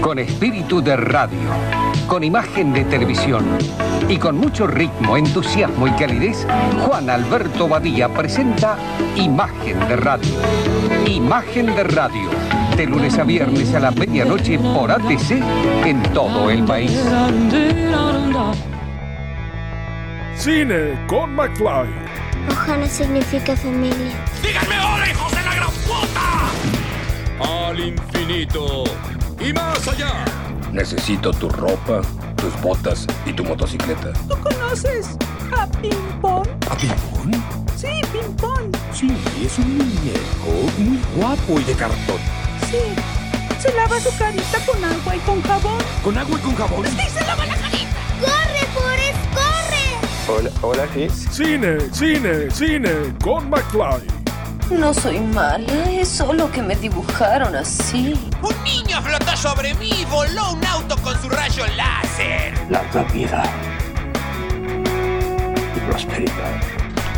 Con espíritu de radio, con imagen de televisión y con mucho ritmo, entusiasmo y calidez, Juan Alberto Badía presenta Imagen de Radio. Imagen de Radio, de lunes a viernes a la medianoche por ATC en todo el país. Cine con McFly. Ojana significa familia. ¡Díganme hola, hijos de la gran puta! Al infinito y más allá. Necesito tu ropa, tus botas y tu motocicleta. ¿Tú conoces a Pimpón? ¿A Pimpón? Sí, Pimpón. Sí, es un muñeco muy guapo y de cartón. Sí. Se lava su carita con agua y con jabón. ¿Con agua y con jabón? Sí, se lava la carita. ¡Corre, Forrest, corre! Hola, hola, sí. Cine, cine, cine con McFly. No soy mala, es solo que me dibujaron así. Un sobre mí y voló un auto con su rayo láser. Larga vida y prosperidad.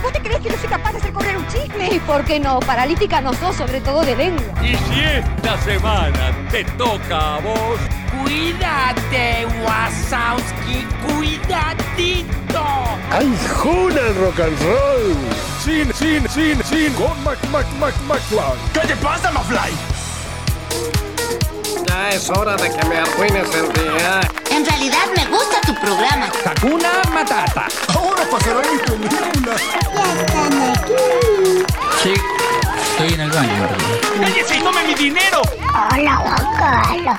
¿Vos te crees que no soy capaz de hacer correr un chisme? ¿Y por qué no? Paralítica no sos, sobre todo de lengua. Y si esta semana te toca a vos, Cuídate, Wasowski, cuidadito. ¡Ay, Juna el rock and roll! Cine, cine, cine, cine con Mac, Mac, Mac, McFly. ¿Qué te pasa, Mafly? Ya es hora de que me arruines el día. En realidad me gusta tu programa. Hakuna Matata. Ahora pasará mi película. Ya están aquí. Sí, estoy en el baño, realidad. ¡Cállese y tome mi dinero! Hola, Juan Carlos.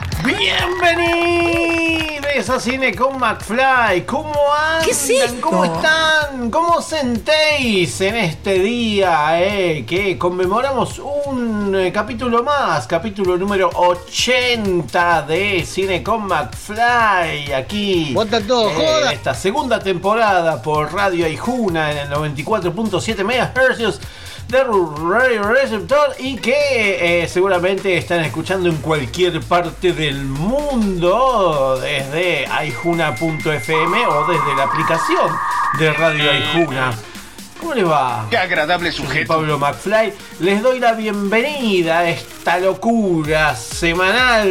Bienvenidos a Cine con McFly. ¿Cómo andan? ¿Qué es esto? ¿Cómo están? ¿Cómo sentéis en este día eh, que conmemoramos un eh, capítulo más? Capítulo número 80 de Cine con McFly. Aquí todo, eh, joda. esta segunda temporada por Radio Aijuna en el 94.7 MHz de Radio Receptor y que eh, seguramente están escuchando en cualquier parte del mundo desde aijuna.fm o desde la aplicación de Radio Aijuna. ¿Cómo les va? ¡Qué agradable sujeto! Pablo McFly, les doy la bienvenida a esta locura semanal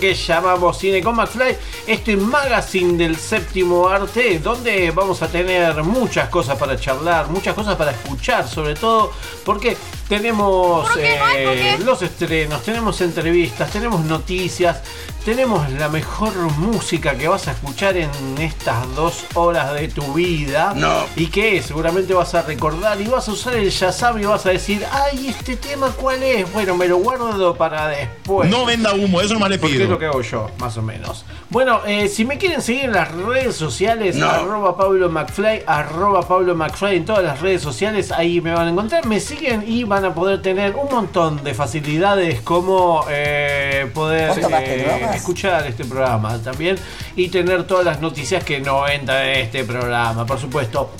que llamamos Cine con McFly, este magazine del séptimo arte, donde vamos a tener muchas cosas para charlar, muchas cosas para escuchar, sobre todo porque tenemos eh, los estrenos, tenemos entrevistas, tenemos noticias, tenemos la mejor música que vas a escuchar en estas dos horas de tu vida No. y que seguramente vas a recordar y vas a usar el Shazam y vas a decir, ay, este tema cuál es, bueno, me lo guardo para después. No venda humo, eso nomás le Porque es lo pido. que hago yo, más o menos. Bueno, eh, si me quieren seguir en las redes sociales, No. arroba Pablo McFly, arroba Pablo McFly en todas las redes sociales, ahí me van a encontrar, me siguen y van a poder tener un montón de facilidades como eh, poder ¿Vos tomaste eh, escuchar este programa también y tener todas las noticias que no entran en este programa, por supuesto.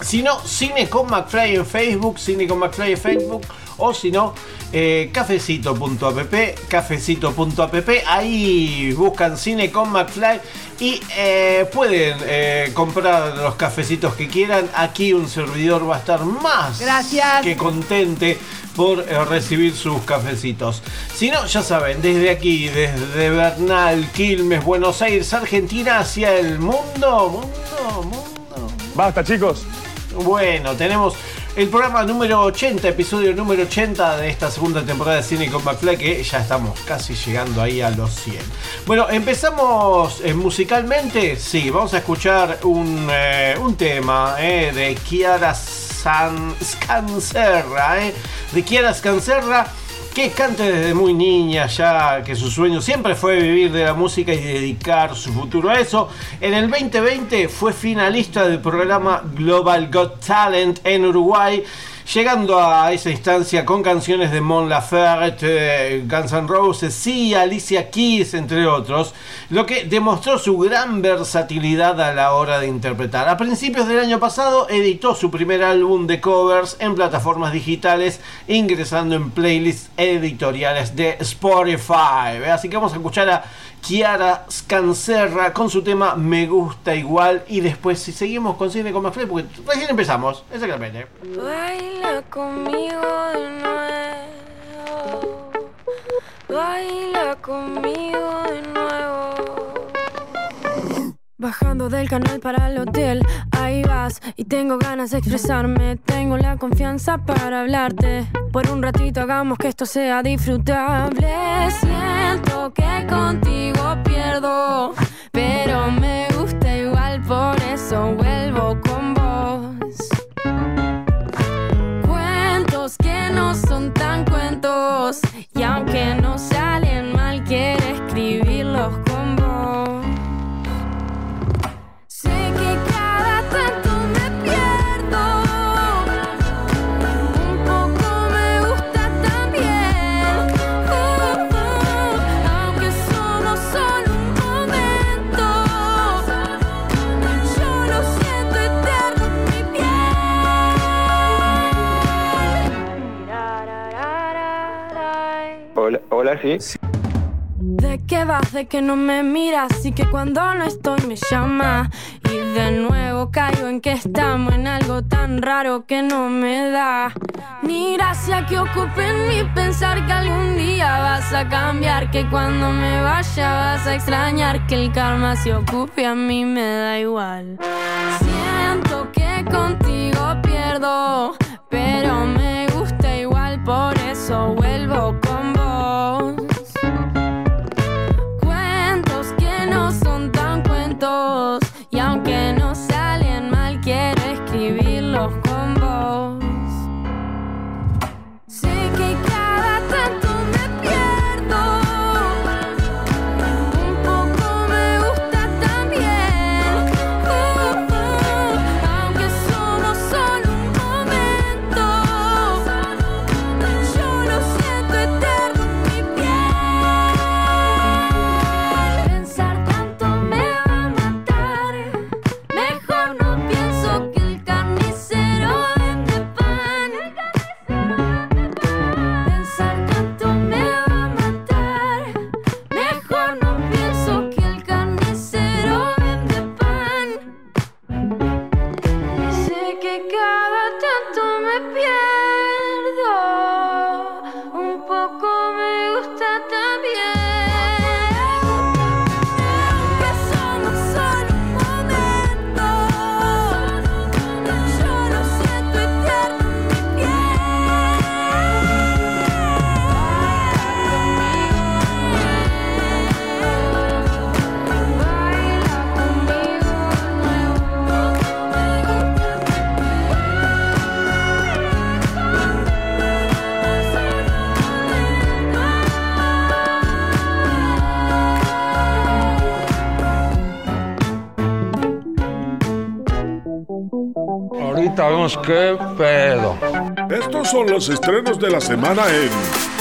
Si no, Cine con McFly en Facebook, Cine con McFly en Facebook, o si no, eh, cafecito.app, cafecito.app, ahí buscan Cine con McFly y eh, pueden eh, comprar los cafecitos que quieran. Aquí un servidor va a estar más Gracias. que contente por eh, recibir sus cafecitos. Si no, ya saben, desde aquí, desde Bernal, Quilmes, Buenos Aires, Argentina, hacia el mundo, mundo, mundo. Basta, chicos. Bueno, tenemos el programa número 80, episodio número 80 de esta segunda temporada de Cine con McFly, que ya estamos casi llegando ahí a los 100. Bueno, empezamos eh, musicalmente. Sí, vamos a escuchar un, eh, un tema eh, de Kiara San Scancerra, de Kiara Scancerra que canta desde muy niña ya, que su sueño siempre fue vivir de la música y dedicar su futuro a eso. En el 2020 fue finalista del programa Global Got Talent en Uruguay, llegando a esa instancia con canciones de Mon Laferte, Guns N' Roses, sí, Alicia Keys, entre otros, lo que demostró su gran versatilidad a la hora de interpretar. A principios del año pasado editó su primer álbum de covers en plataformas digitales, ingresando en playlists editoriales de Spotify. Así que vamos a escuchar a Kiara Scancerra con su tema Me gusta igual y después si seguimos con Cine con Play, porque recién empezamos, exactamente. Baila conmigo de nuevo. Baila conmigo de nuevo. Bajando del canal para el hotel, ahí vas y tengo ganas de expresarme, tengo la confianza para hablarte. Por un ratito hagamos que esto sea disfrutable. Siento que contigo pierdo, pero me gusta igual, por eso Sí. ¿De qué vas? De que no me miras y que cuando no estoy me llama. Y de nuevo caigo en que estamos en algo tan raro que no me da. Ni gracia que ocupe en mí pensar que algún día vas a cambiar. Que cuando me vaya vas a extrañar que el karma se ocupe a mí me da igual. Siento que contigo pierdo, pero Qué pedo. Estos son los estrenos de la semana en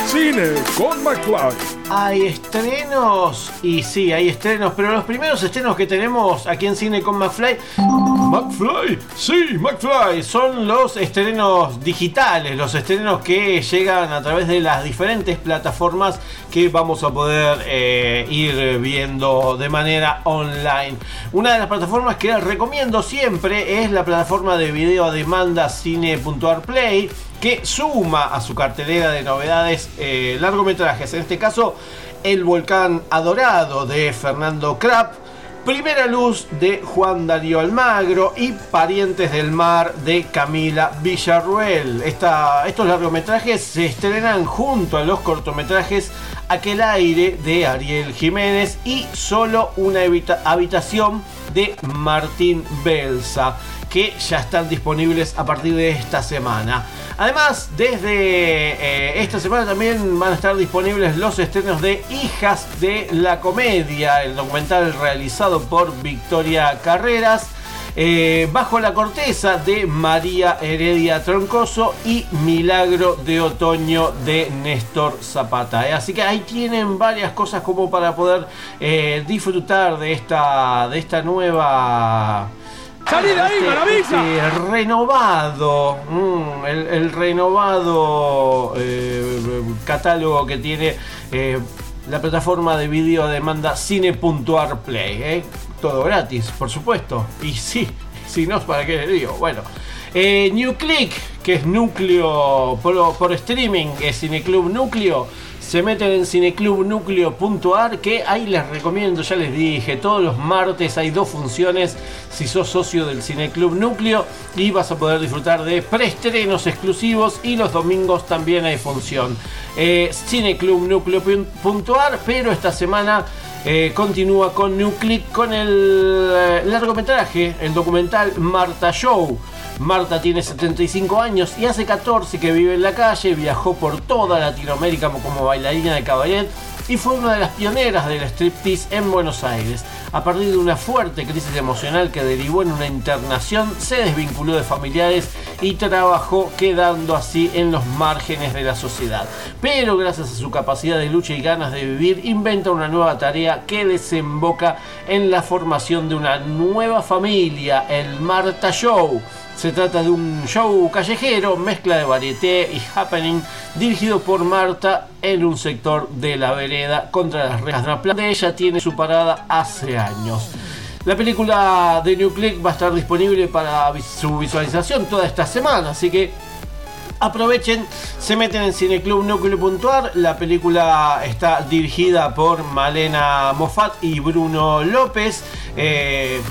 Cine con McFly. Hay estrenos, y sí, hay estrenos, pero los primeros estrenos que tenemos aquí en Cine con McFly. McFly, sí, McFly, son los estrenos digitales, los estrenos que llegan a través de las diferentes plataformas que vamos a poder eh, ir viendo de manera online. Una de las plataformas que recomiendo siempre es la plataforma de video a demanda cine.arplay que suma a su cartelera de novedades eh, largometrajes. En este caso, El Volcán Adorado de Fernando Krapp. Primera Luz de Juan Darío Almagro y Parientes del Mar de Camila Villarruel. Estos largometrajes se estrenan junto a los cortometrajes Aquel Aire de Ariel Jiménez y Solo una habita- habitación de Martín Belsa que ya están disponibles a partir de esta semana. Además, desde eh, esta semana también van a estar disponibles los estrenos de Hijas de la Comedia, el documental realizado por Victoria Carreras. eh, Bajo la corteza de María Heredia Troncoso y Milagro de Otoño de Néstor Zapata. Eh, Así que ahí tienen varias cosas como para poder disfrutar de esta, de esta nueva ¡Salí de ahí, este- maravilla! este renovado, mm, el, el renovado eh, catálogo que tiene eh, la plataforma de video demanda Cine.arplay. eh. Todo gratis, por supuesto. Y sí, si no, ¿para qué le digo? Bueno. Eh, New Click, que es núcleo por, por streaming, es Cineclub Núcleo, se meten en cineclubnucleo.ar que ahí les recomiendo, ya les dije, todos los martes hay dos funciones si sos socio del Cineclub Núcleo y vas a poder disfrutar de preestrenos exclusivos y los domingos también hay función. Eh, cineclubnucleo.ar, pero esta semana eh, continúa con Nuclick con el eh, largometraje, el documental Marta Show. Marta tiene 75 años y hace 14 que vive en la calle, viajó por toda Latinoamérica como bailarina de cabaret y fue una de las pioneras del striptease en Buenos Aires. A partir de una fuerte crisis emocional que derivó en una internación, se desvinculó de familiares y trabajó quedando así en los márgenes de la sociedad. Pero gracias a su capacidad de lucha y ganas de vivir, inventa una nueva tarea que desemboca en la formación de una nueva familia, el Marta Show se trata de un show callejero, mezcla de varieté y happening, dirigido por Marta en un sector de la vereda contra las rejas de una planta. Ella tiene su parada hace años. La película de New Click va a estar disponible para su visualización toda esta semana, así que aprovechen, se meten en cineclubnucleo.ar. La película está dirigida por Malena Moffat y Bruno López. Eh,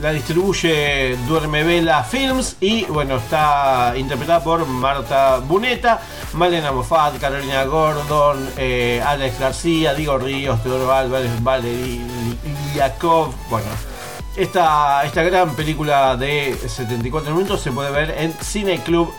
la distribuye Duerme Vela Films y bueno, está interpretada por Marta Buneta, Malena Moffat, Carolina Gordon, eh, Alex García, Diego Ríos, Teodoro Álvarez, Yakov. Bueno, esta, esta gran película de 74 minutos se puede ver en Cineclub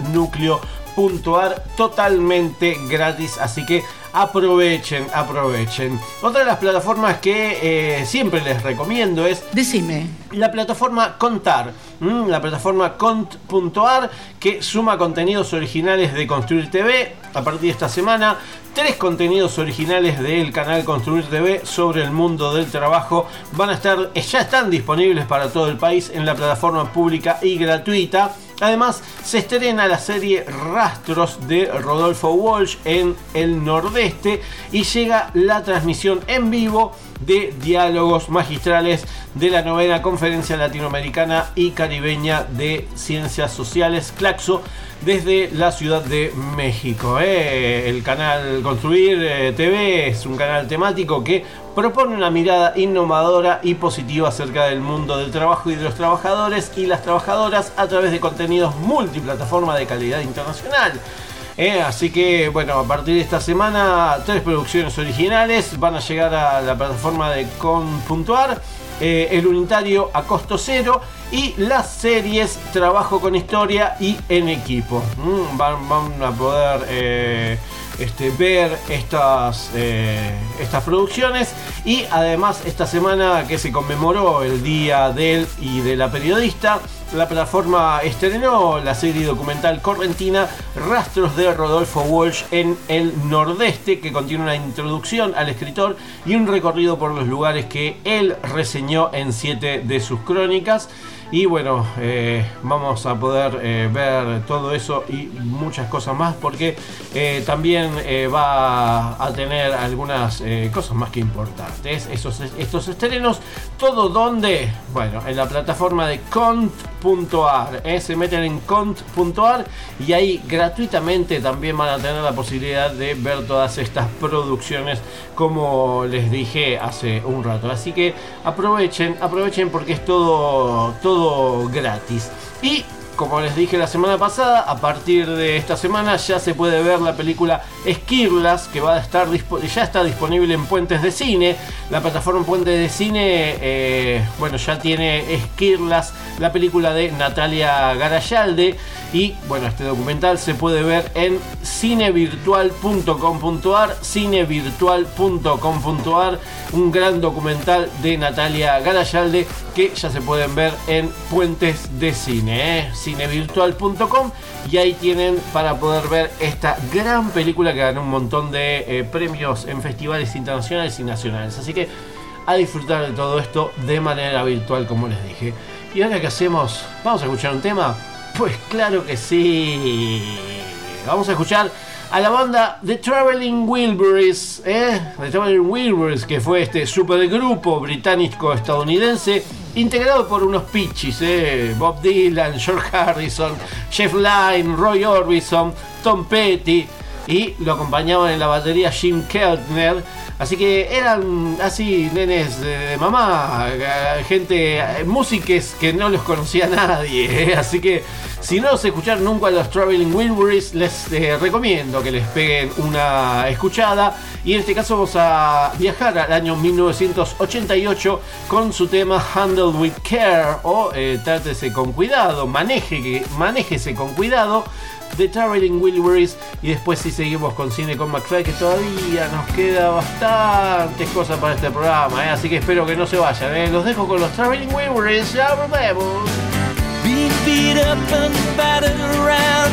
totalmente gratis. Así que aprovechen, aprovechen. Otra de las plataformas que eh, siempre les recomiendo es. Decime. La plataforma Contar. La plataforma cont.ar que suma contenidos originales de Construir TV. A partir de esta semana, tres contenidos originales del canal Construir TV sobre el mundo del trabajo van a estar, ya están disponibles para todo el país en la plataforma pública y gratuita. Además, se estrena la serie Rastros de Rodolfo Walsh en el Nordeste y llega la transmisión en vivo de diálogos magistrales de la novena Conferencia Latinoamericana y Caribeña de Ciencias Sociales, Claxo, desde la Ciudad de México. ¿eh? El canal Construir eh, TV es un canal temático que propone una mirada innovadora y positiva acerca del mundo del trabajo y de los trabajadores y las trabajadoras a través de contenidos multiplataforma de calidad internacional. ¿eh? así que bueno, a partir de esta semana tres producciones originales van a llegar a la plataforma de con.ar. el unitario a costo cero y las series Trabajo con Historia y en equipo. Mm, van, a poder eh, este, ver estas, eh, estas producciones y además esta semana que se conmemoró el Día del y de la Periodista, la plataforma estrenó la serie documental correntina Rastros de Rodolfo Walsh en el Nordeste, que contiene una introducción al escritor y un recorrido por los lugares que él reseñó en siete de sus crónicas. Y bueno, eh, vamos a poder eh, ver todo eso y muchas cosas más porque eh, también va a tener algunas cosas más que importantes. Esos, estos estrenos, todo donde, bueno, en la plataforma de cont.ar. se meten en cont.ar y ahí gratuitamente también van a tener la posibilidad de ver todas estas producciones como les dije hace un rato. Así que aprovechen, aprovechen porque es todo, todo gratis. Y como les dije la semana pasada, a partir de esta semana ya se puede ver la película Esquirlas, que va a estar ya está disponible en Puentes de Cine. La plataforma Puentes de Cine, eh, bueno, ya tiene Esquirlas, la película de Natalia Garayalde. Y bueno, este documental se puede ver en cinevirtual.com.ar, cinevirtual.com.ar, un gran documental de Natalia Garayalde que ya se pueden ver en Puentes de Cine, ¿eh? cinevirtual.com y ahí tienen para poder ver esta gran película que ganó un montón de eh, premios en festivales internacionales y nacionales. Así que a disfrutar de todo esto de manera virtual como les dije. ¿Y ahora qué hacemos? ¿Vamos a escuchar un tema? Pues claro que sí. Vamos a escuchar a la banda The Traveling Wilburys, ¿eh? The Traveling Wilburys, que fue este supergrupo británico-estadounidense integrado por unos pitchis, ¿eh? Bob Dylan, George Harrison, Jeff Lynne, Roy Orbison, Tom Petty. Y lo acompañaban en la batería Jim Keltner. Así que eran así nenes de mamá, eh, gente, eh, músicos que no los conocía nadie. Así que si no los escucharon nunca a los Traveling Wilburys, les eh, recomiendo que les peguen una escuchada. Y en este caso vamos a viajar al año 1988 con su tema Handle with Care o Trátese con cuidado, maneje, manéjese con cuidado de Traveling Wilburys y después si seguimos con cine con McFly que todavía nos queda bastantes cosas para este programa, ¿eh? así que espero que no se vayan. ¿eh? Los dejo con los Traveling Wilburys, ya volvemos. Being beat up and battered around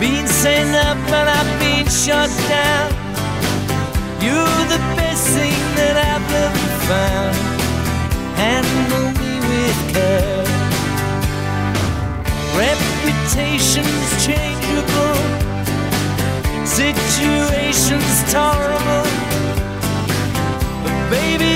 Being sent up and I've been shut down You're the best thing that I've ever found Handle me with care Reputation's changeable, situations tolerable. But baby,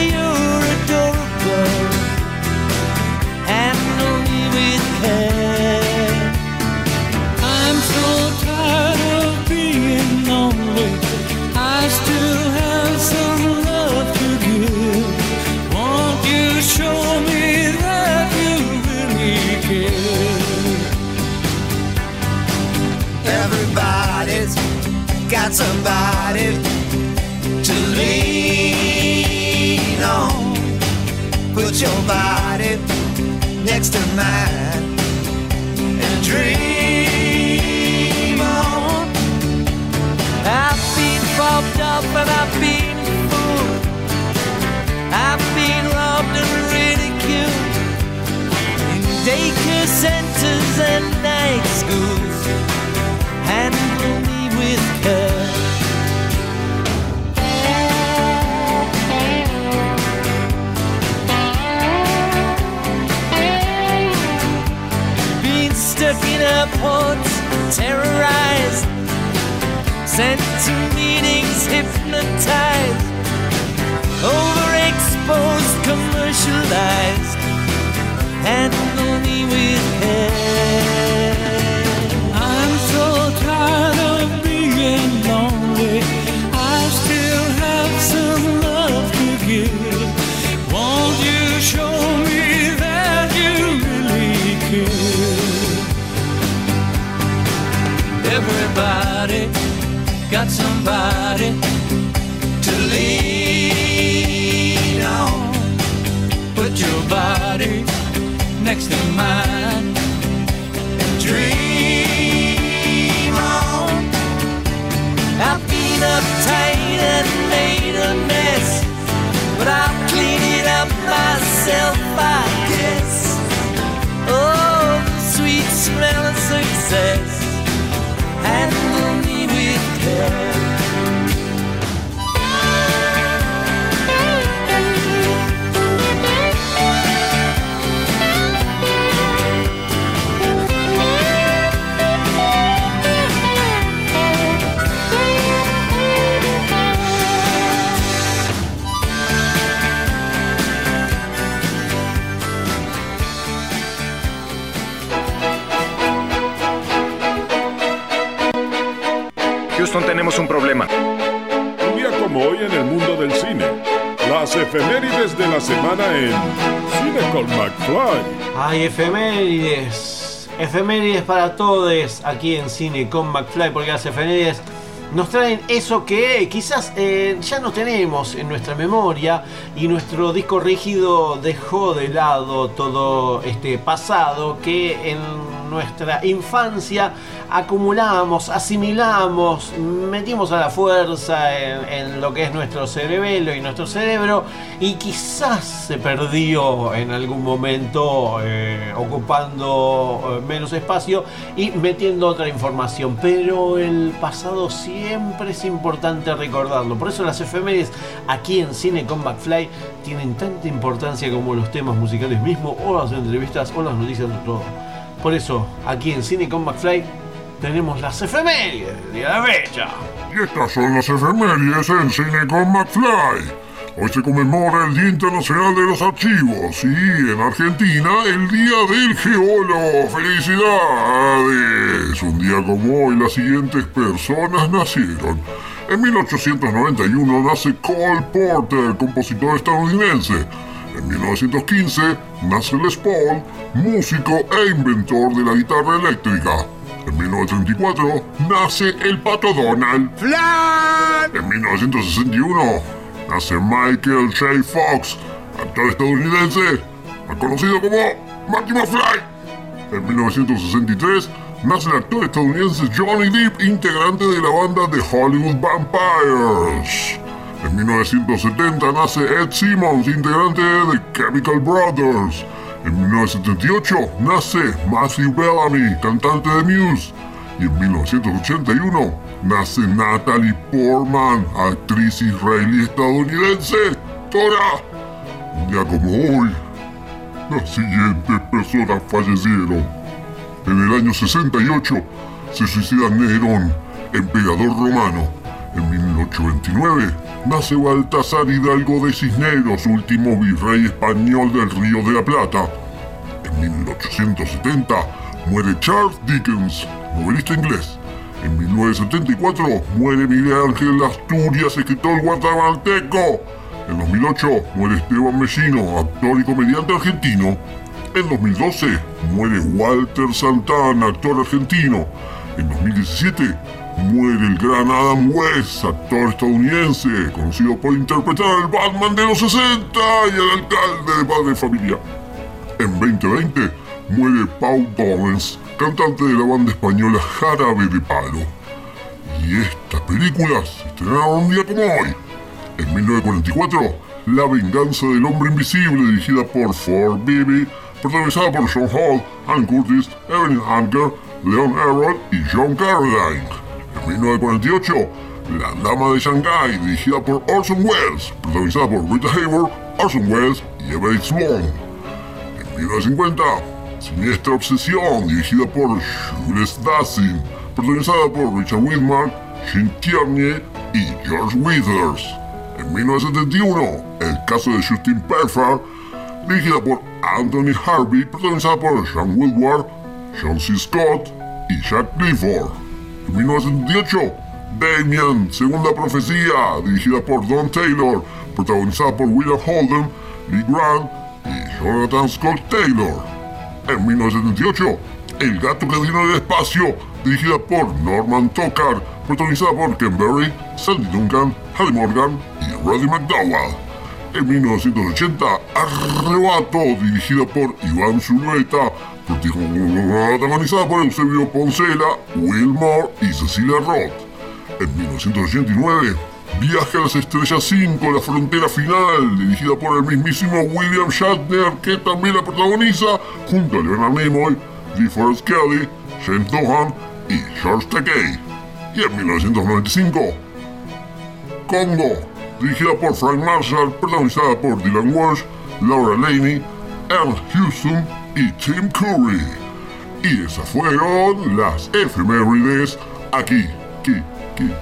got somebody to lean on. Put your body next to mine and dream on. I've been bobbed up and I've been fooled. I've been robbed and ridiculed in daycare centers and night schools handle me with care. Being stuck in airports, terrorized, sent to meetings, hypnotized, overexposed, commercialized. Handle me with care. Got somebody to lean on. Put your body next to mine and dream on. I've been uptight and made a mess, but I'll clean it up myself, I guess. Oh, the sweet smell of success. Tenemos un problema. Un día como hoy en el mundo del cine. Las efemérides de la semana en Cine con McFly. Ay, efemérides. Efemérides para todos aquí en Cine con McFly, porque las efemérides nos traen eso que quizás eh, ya no tenemos en nuestra memoria y nuestro disco rígido dejó de lado todo este pasado que en nuestra infancia acumulamos, asimilamos, metimos a la fuerza en, lo que es nuestro cerebelo y nuestro cerebro y quizás se perdió en algún momento eh, ocupando eh, menos espacio y metiendo otra información. Pero el pasado siempre es importante recordarlo. Por eso las efemérides aquí en Cine con McFly tienen tanta importancia como los temas musicales mismos o las entrevistas o las noticias de todo. Por eso, aquí en Cine con McFly tenemos las efemérides de la fecha. Y estas son las efemérides en Cine con McFly. Hoy se conmemora el Día Internacional de los Archivos y en Argentina el Día del Geólogo. ¡Felicidades! Un día como hoy las siguientes personas nacieron. En 1891 nace Cole Porter, compositor estadounidense. En 1915 nace Les Paul, músico e inventor de la guitarra eléctrica. En 1934 nace el Pato Donald. ¡Flan! En 1961 nace Michael J. Fox, actor estadounidense, más conocido como Marty McFly. En 1963 nace el actor estadounidense Johnny Depp, integrante de la banda The Hollywood Vampires. En 1970 nace Ed Simmons, integrante de Chemical Brothers. En 1978 nace Matthew Bellamy, cantante de Muse. Y en 1981 nace Natalie Portman, actriz israelí-estadounidense. ¡Tora! Un día como hoy, las siguientes personas fallecieron. En el año 68 se suicida Nerón, emperador romano. En 1829 nace Baltasar Hidalgo de Cisneros, último virrey español del Río de la Plata. En 1870 muere Charles Dickens, novelista inglés. En 1974 muere Miguel Ángel Asturias, escritor guatemalteco. En 2008 muere Esteban Mellino, actor y comediante argentino. En 2012 muere Walter Santana, actor argentino. En 2017 muere el gran Adam West, actor estadounidense, conocido por interpretar al Batman de los 60 y el alcalde de Padre Familia. En 2020 muere Paul Torrens, cantante de la banda española Jarabe de Palo. Y estas películas se estrenaron un día como hoy. En 1944, La venganza del hombre invisible, dirigida por Ford Beebe, protagonizada por Sean Hall, Ann Curtis, Evelyn Hunker, Leon Errol y John Carradine. En 1948, La Dama de Shanghai, dirigida por Orson Welles, protagonizada por Rita Hayworth, Orson Welles y Everett Sloan. En 1950, Siniestra Obsesión, dirigida por Jules Dassin, protagonizada por Richard Widmark, Jean Tierney y George Withers. En 1971, El caso de Justin Pfeffer, dirigida por Anthony Harvey, protagonizada por Sean Woodward, John C. Scott y Jack Clifford. En 1978, Damien, Segunda Profecía, dirigida por Don Taylor, protagonizada por William Holden, Lee Grant y Jonathan Scott Taylor. En 1978, El gato que vino del espacio, dirigida por Norman Tokar, protagonizada por Ken Berry, Sandy Duncan, Harry Morgan y Roddy McDowell. En 1980, Arrebato, dirigida por Iván Zulueta, protagonizada por Eusebio Poncela, Will Moore y Cecilia Roth. En 1989, Viaje a las Estrellas 5, La Frontera Final, dirigida por el mismísimo William Shatner, que también la protagoniza, junto a Leonard Nimoy, DeForest Kelly, James Dohan y George Takei. Y en 1995, Congo, dirigida por Frank Marshall, protagonizada por Dylan Walsh, Laura Laney, Ernst Houston y Tim Curry. Y esas fueron las efemérides aquí, aquí, aquí,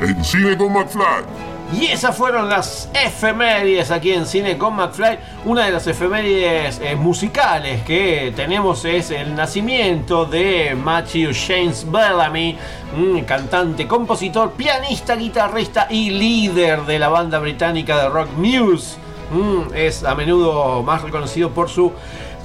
en Cine con McFly. Y esas fueron las efemérides aquí en Cine con McFly. Una de las efemérides eh, musicales que tenemos es el nacimiento de Matthew James Bellamy, un cantante, compositor, pianista, guitarrista y líder de la banda británica de rock Muse. Mm, es a menudo más reconocido por su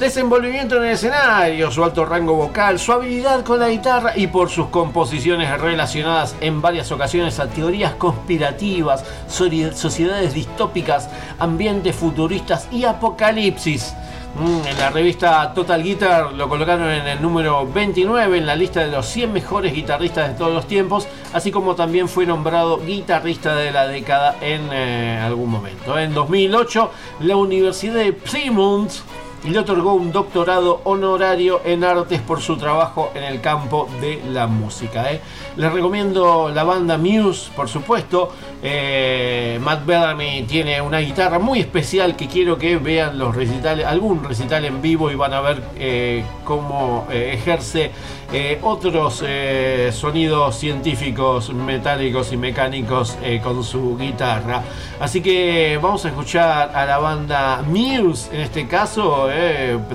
desenvolvimiento en el escenario, su alto rango vocal, su habilidad con la guitarra y por sus composiciones relacionadas en varias ocasiones a teorías conspirativas, sociedades distópicas, ambientes futuristas y apocalipsis. Mm, En la revista Total Guitar lo colocaron en el número 29 en la lista de los 100 mejores guitarristas de todos los tiempos, así como también fue nombrado guitarrista de la década en eh, algún momento. En 2008, la Universidad de Plymouth y le otorgó un doctorado honorario en artes por su trabajo en el campo de la música. ¿eh? Les recomiendo la banda Muse, por supuesto. Eh, Matt Bellamy tiene una guitarra muy especial que quiero que vean los recitales, algún recital en vivo y van a ver eh, cómo ejerce eh, otros eh, sonidos científicos, metálicos y mecánicos eh, con su guitarra. Así que vamos a escuchar a la banda Muse, en este caso,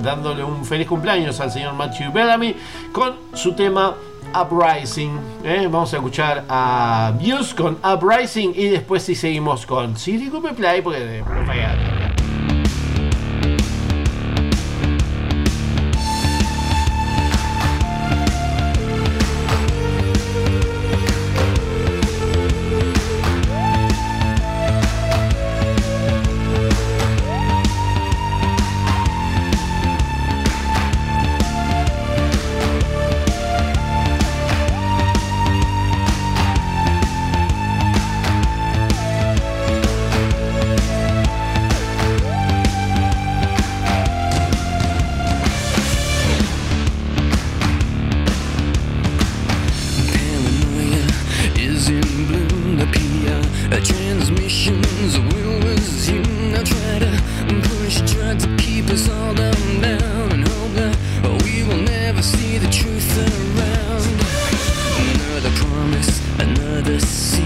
dándole un feliz cumpleaños al señor Matthew Bellamy con su tema Uprising. Vamos a escuchar a Muse con Uprising y después si seguimos con Siri Play porque loose.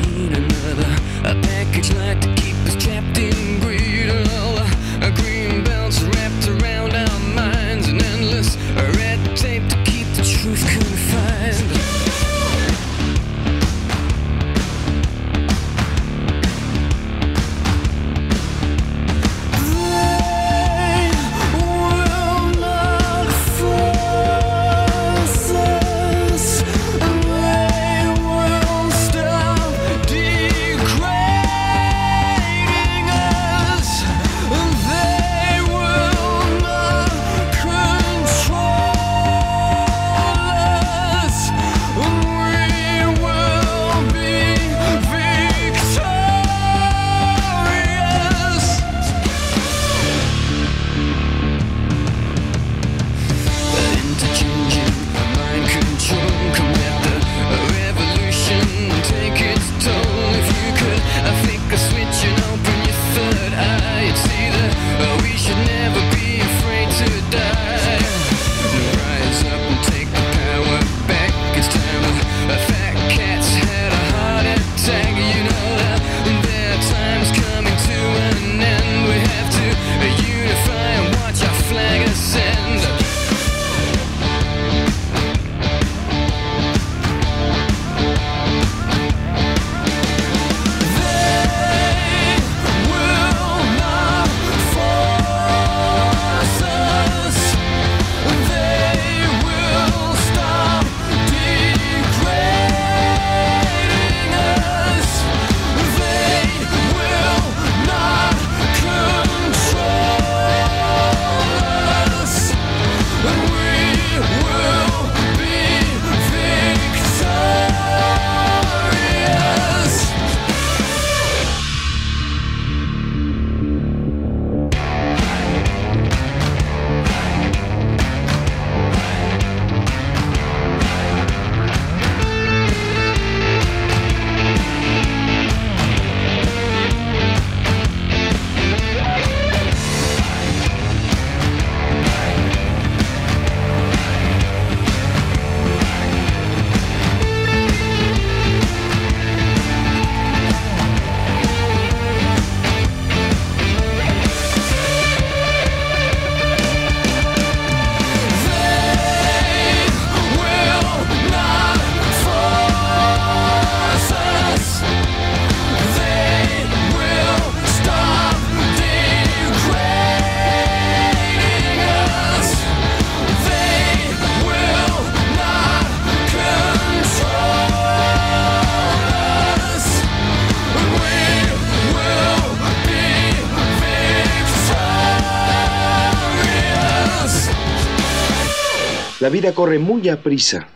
Vida corre muy a prisa.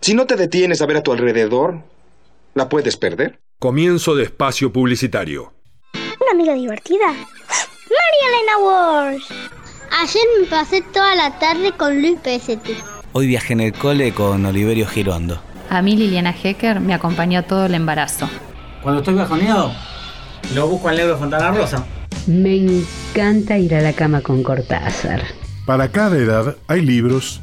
Si no te detienes a ver a tu alrededor, la puedes perder. Comienzo de espacio publicitario. Una amiga divertida. María Elena Walsh. Ayer me pasé toda la tarde con Luis Pesetti. Hoy viajé en el cole con Oliverio Girondo. A mí Liliana Hecker me acompañó todo el embarazo. Cuando estoy bajoneado, lo busco al negro Fontana Rosa. Me encanta ir a la cama con Cortázar. Para cada edad hay libros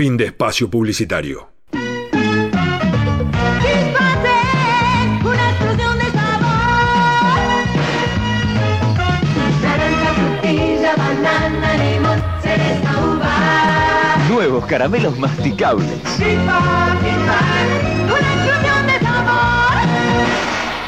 Fin de espacio publicitario. Nuevos caramelos masticables.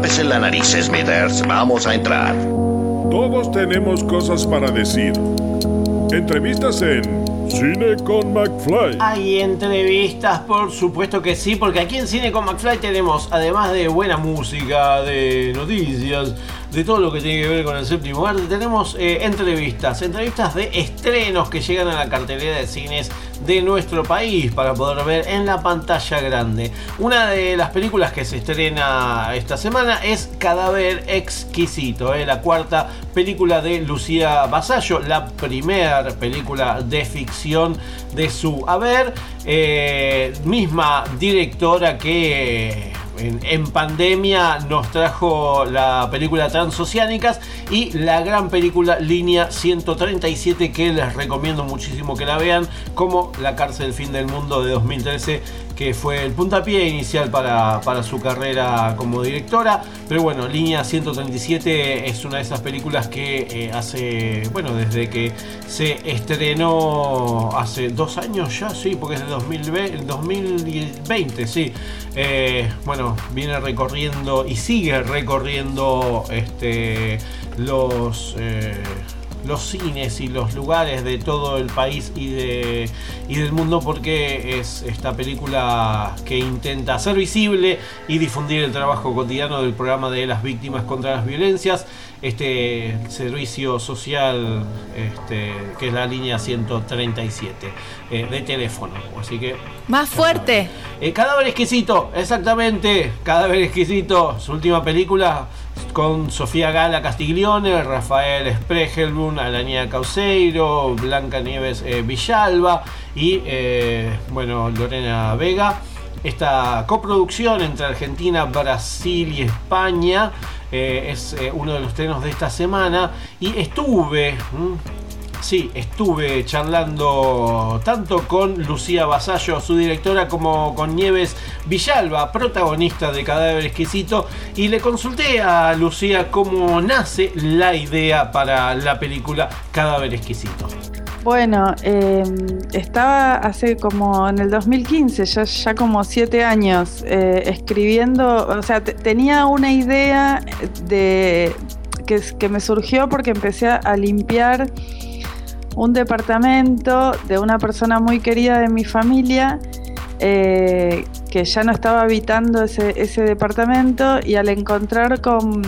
Tápese la nariz, Smithers. Vamos a entrar. Todos tenemos cosas para decir. Entrevistas en Cine con McFly. Hay entrevistas, por supuesto que sí, porque aquí en Cine con McFly tenemos, además de buena música, de noticias, de todo lo que tiene que ver con el séptimo arte, tenemos eh, entrevistas, entrevistas de estrenos que llegan a la cartelera de cines de nuestro país para poder ver en la pantalla grande. Una de las películas que se estrena esta semana es Cadáver Exquisito, eh, la cuarta película de Lucía Basallo, la primera película de ficción de su haber, eh, misma directora que en, pandemia nos trajo la película Transoceánicas y la gran película Línea 137 que les recomiendo muchísimo que la vean como La cárcel fin del mundo de 2013 que fue el puntapié inicial para, para su carrera como directora. Pero bueno, Línea 137 es una de esas películas que eh, hace, bueno, desde que se estrenó hace dos años ya, sí, porque es de 2020, 2020 sí. Eh, bueno, viene recorriendo y sigue recorriendo este, los... eh, los cines y los lugares de todo el país y, de, y del mundo porque es esta película que intenta hacer visible y difundir el trabajo cotidiano del programa de las víctimas contra las violencias, este servicio social este, que es la línea 137 eh, de teléfono. Así que Más fuerte. eh, Cadáver exquisito, exactamente. Cadáver exquisito, su última película con Sofía Gala Castiglione, Rafael Spregelbrun, Alanía Causeiro, Blanca Nieves eh, Villalba y eh, bueno, Lorena Vega. Esta coproducción entre Argentina, Brasil y España eh, es uno de los estrenos de esta semana y estuve... Sí, estuve charlando tanto con Lucía Basallo, su directora, como con Nieves Villalba, protagonista de Cadáver Exquisito, y le consulté a Lucía cómo nace la idea para la película Cadáver Exquisito. Bueno, eh, estaba hace como en el 2015, ya, como siete años, eh, escribiendo, o sea, te- tenía una idea de que, que me surgió porque empecé a limpiar un departamento de una persona muy querida de mi familia eh, que ya no estaba habitando ese, departamento y al encontrar con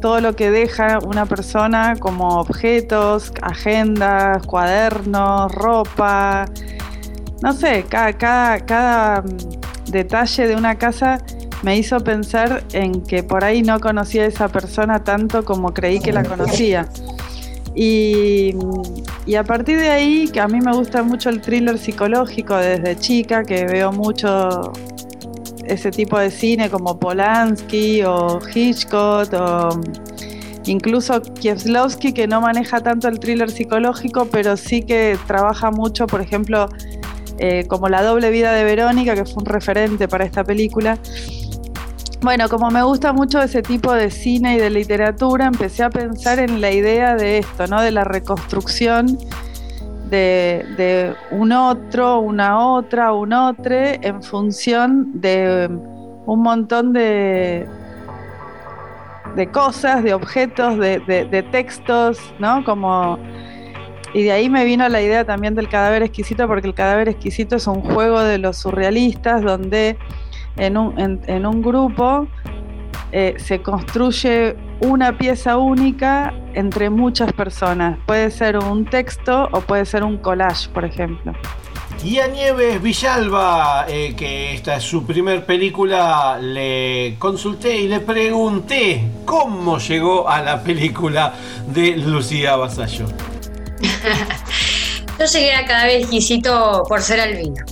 todo lo que deja una persona como objetos, agendas, cuadernos, ropa, no sé, cada, cada, cada mm, detalle de una casa me hizo pensar en que por ahí no conocía a esa persona tanto como creí que la conocía. Y, a partir de ahí, que a mí me gusta mucho el thriller psicológico desde chica, que veo mucho ese tipo de cine como Polanski o Hitchcock o incluso Kieslowski, que no maneja tanto el thriller psicológico, pero sí que trabaja mucho, por ejemplo, eh, como La doble vida de Verónica, que fue un referente para esta película. Bueno, como me gusta mucho ese tipo de cine y de literatura, empecé a pensar en la idea de esto, ¿no? De la reconstrucción de, un otro, una otra, un otro, en función de un montón de, de cosas, de objetos, de, de- de textos, ¿no? Como. Y de ahí me vino la idea también del cadáver exquisito, porque el cadáver exquisito es un juego de los surrealistas donde en un, en- en un grupo eh, se construye una pieza única entre muchas personas. Puede ser un texto o puede ser un collage, por ejemplo. Y a Nieves Villalba, eh, que esta es su primer película, le consulté y le pregunté cómo llegó a la película de Lucía Basallo. Yo llegué a cada vez exquisito por ser albina.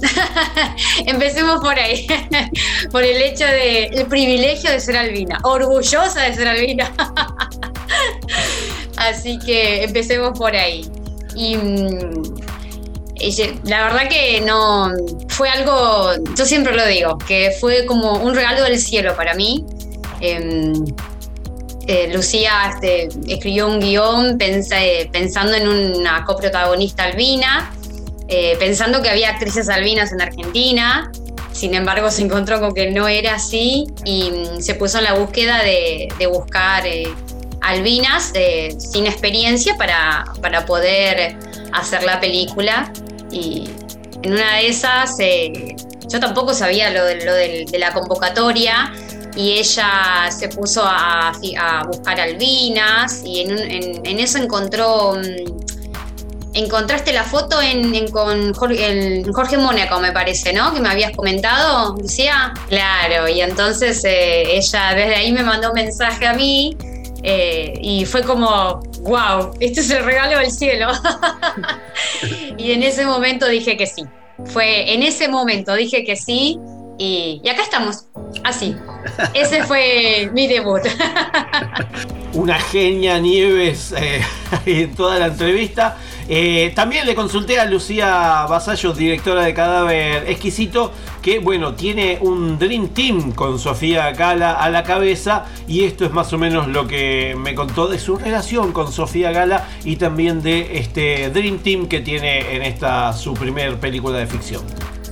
Empecemos por ahí. por el hecho de el privilegio de ser albina. Orgullosa de ser albina. Así que empecemos por ahí. Y mm, la verdad que no fue algo, yo siempre lo digo, que fue como un regalo del cielo para mí. Em, eh, Lucía este, escribió un guion pensa- pensando en una coprotagonista albina, eh, pensando que había actrices albinas en Argentina. Sin embargo, se encontró con que no era así y mm, se puso en la búsqueda de, buscar eh, albinas eh, sin experiencia para, para poder hacer la película. Y en una de esas, yo tampoco sabía lo, de la convocatoria y ella se puso a, a buscar albinas y en, en- en eso encontró... mm, Encontraste la foto en, en- con Jorge, Jorge Mónaco, me parece, ¿no? Que me habías comentado, Lucía. Claro, y entonces eh, ella desde ahí me mandó un mensaje a mí eh, y fue como, wow, este es el regalo del cielo. y en ese momento dije que sí. Fue en ese momento dije que sí y, acá estamos. Así. Ese fue mi debut. Una genia Nieves eh, en toda la entrevista. Eh, también le consulté a Lucía Basallo, directora de Cadáver Exquisito, que bueno, tiene un Dream Team con Sofía Gala a la cabeza y esto es más o menos lo que me contó de su relación con Sofía Gala y también de este Dream Team que tiene en esta su primer película de ficción.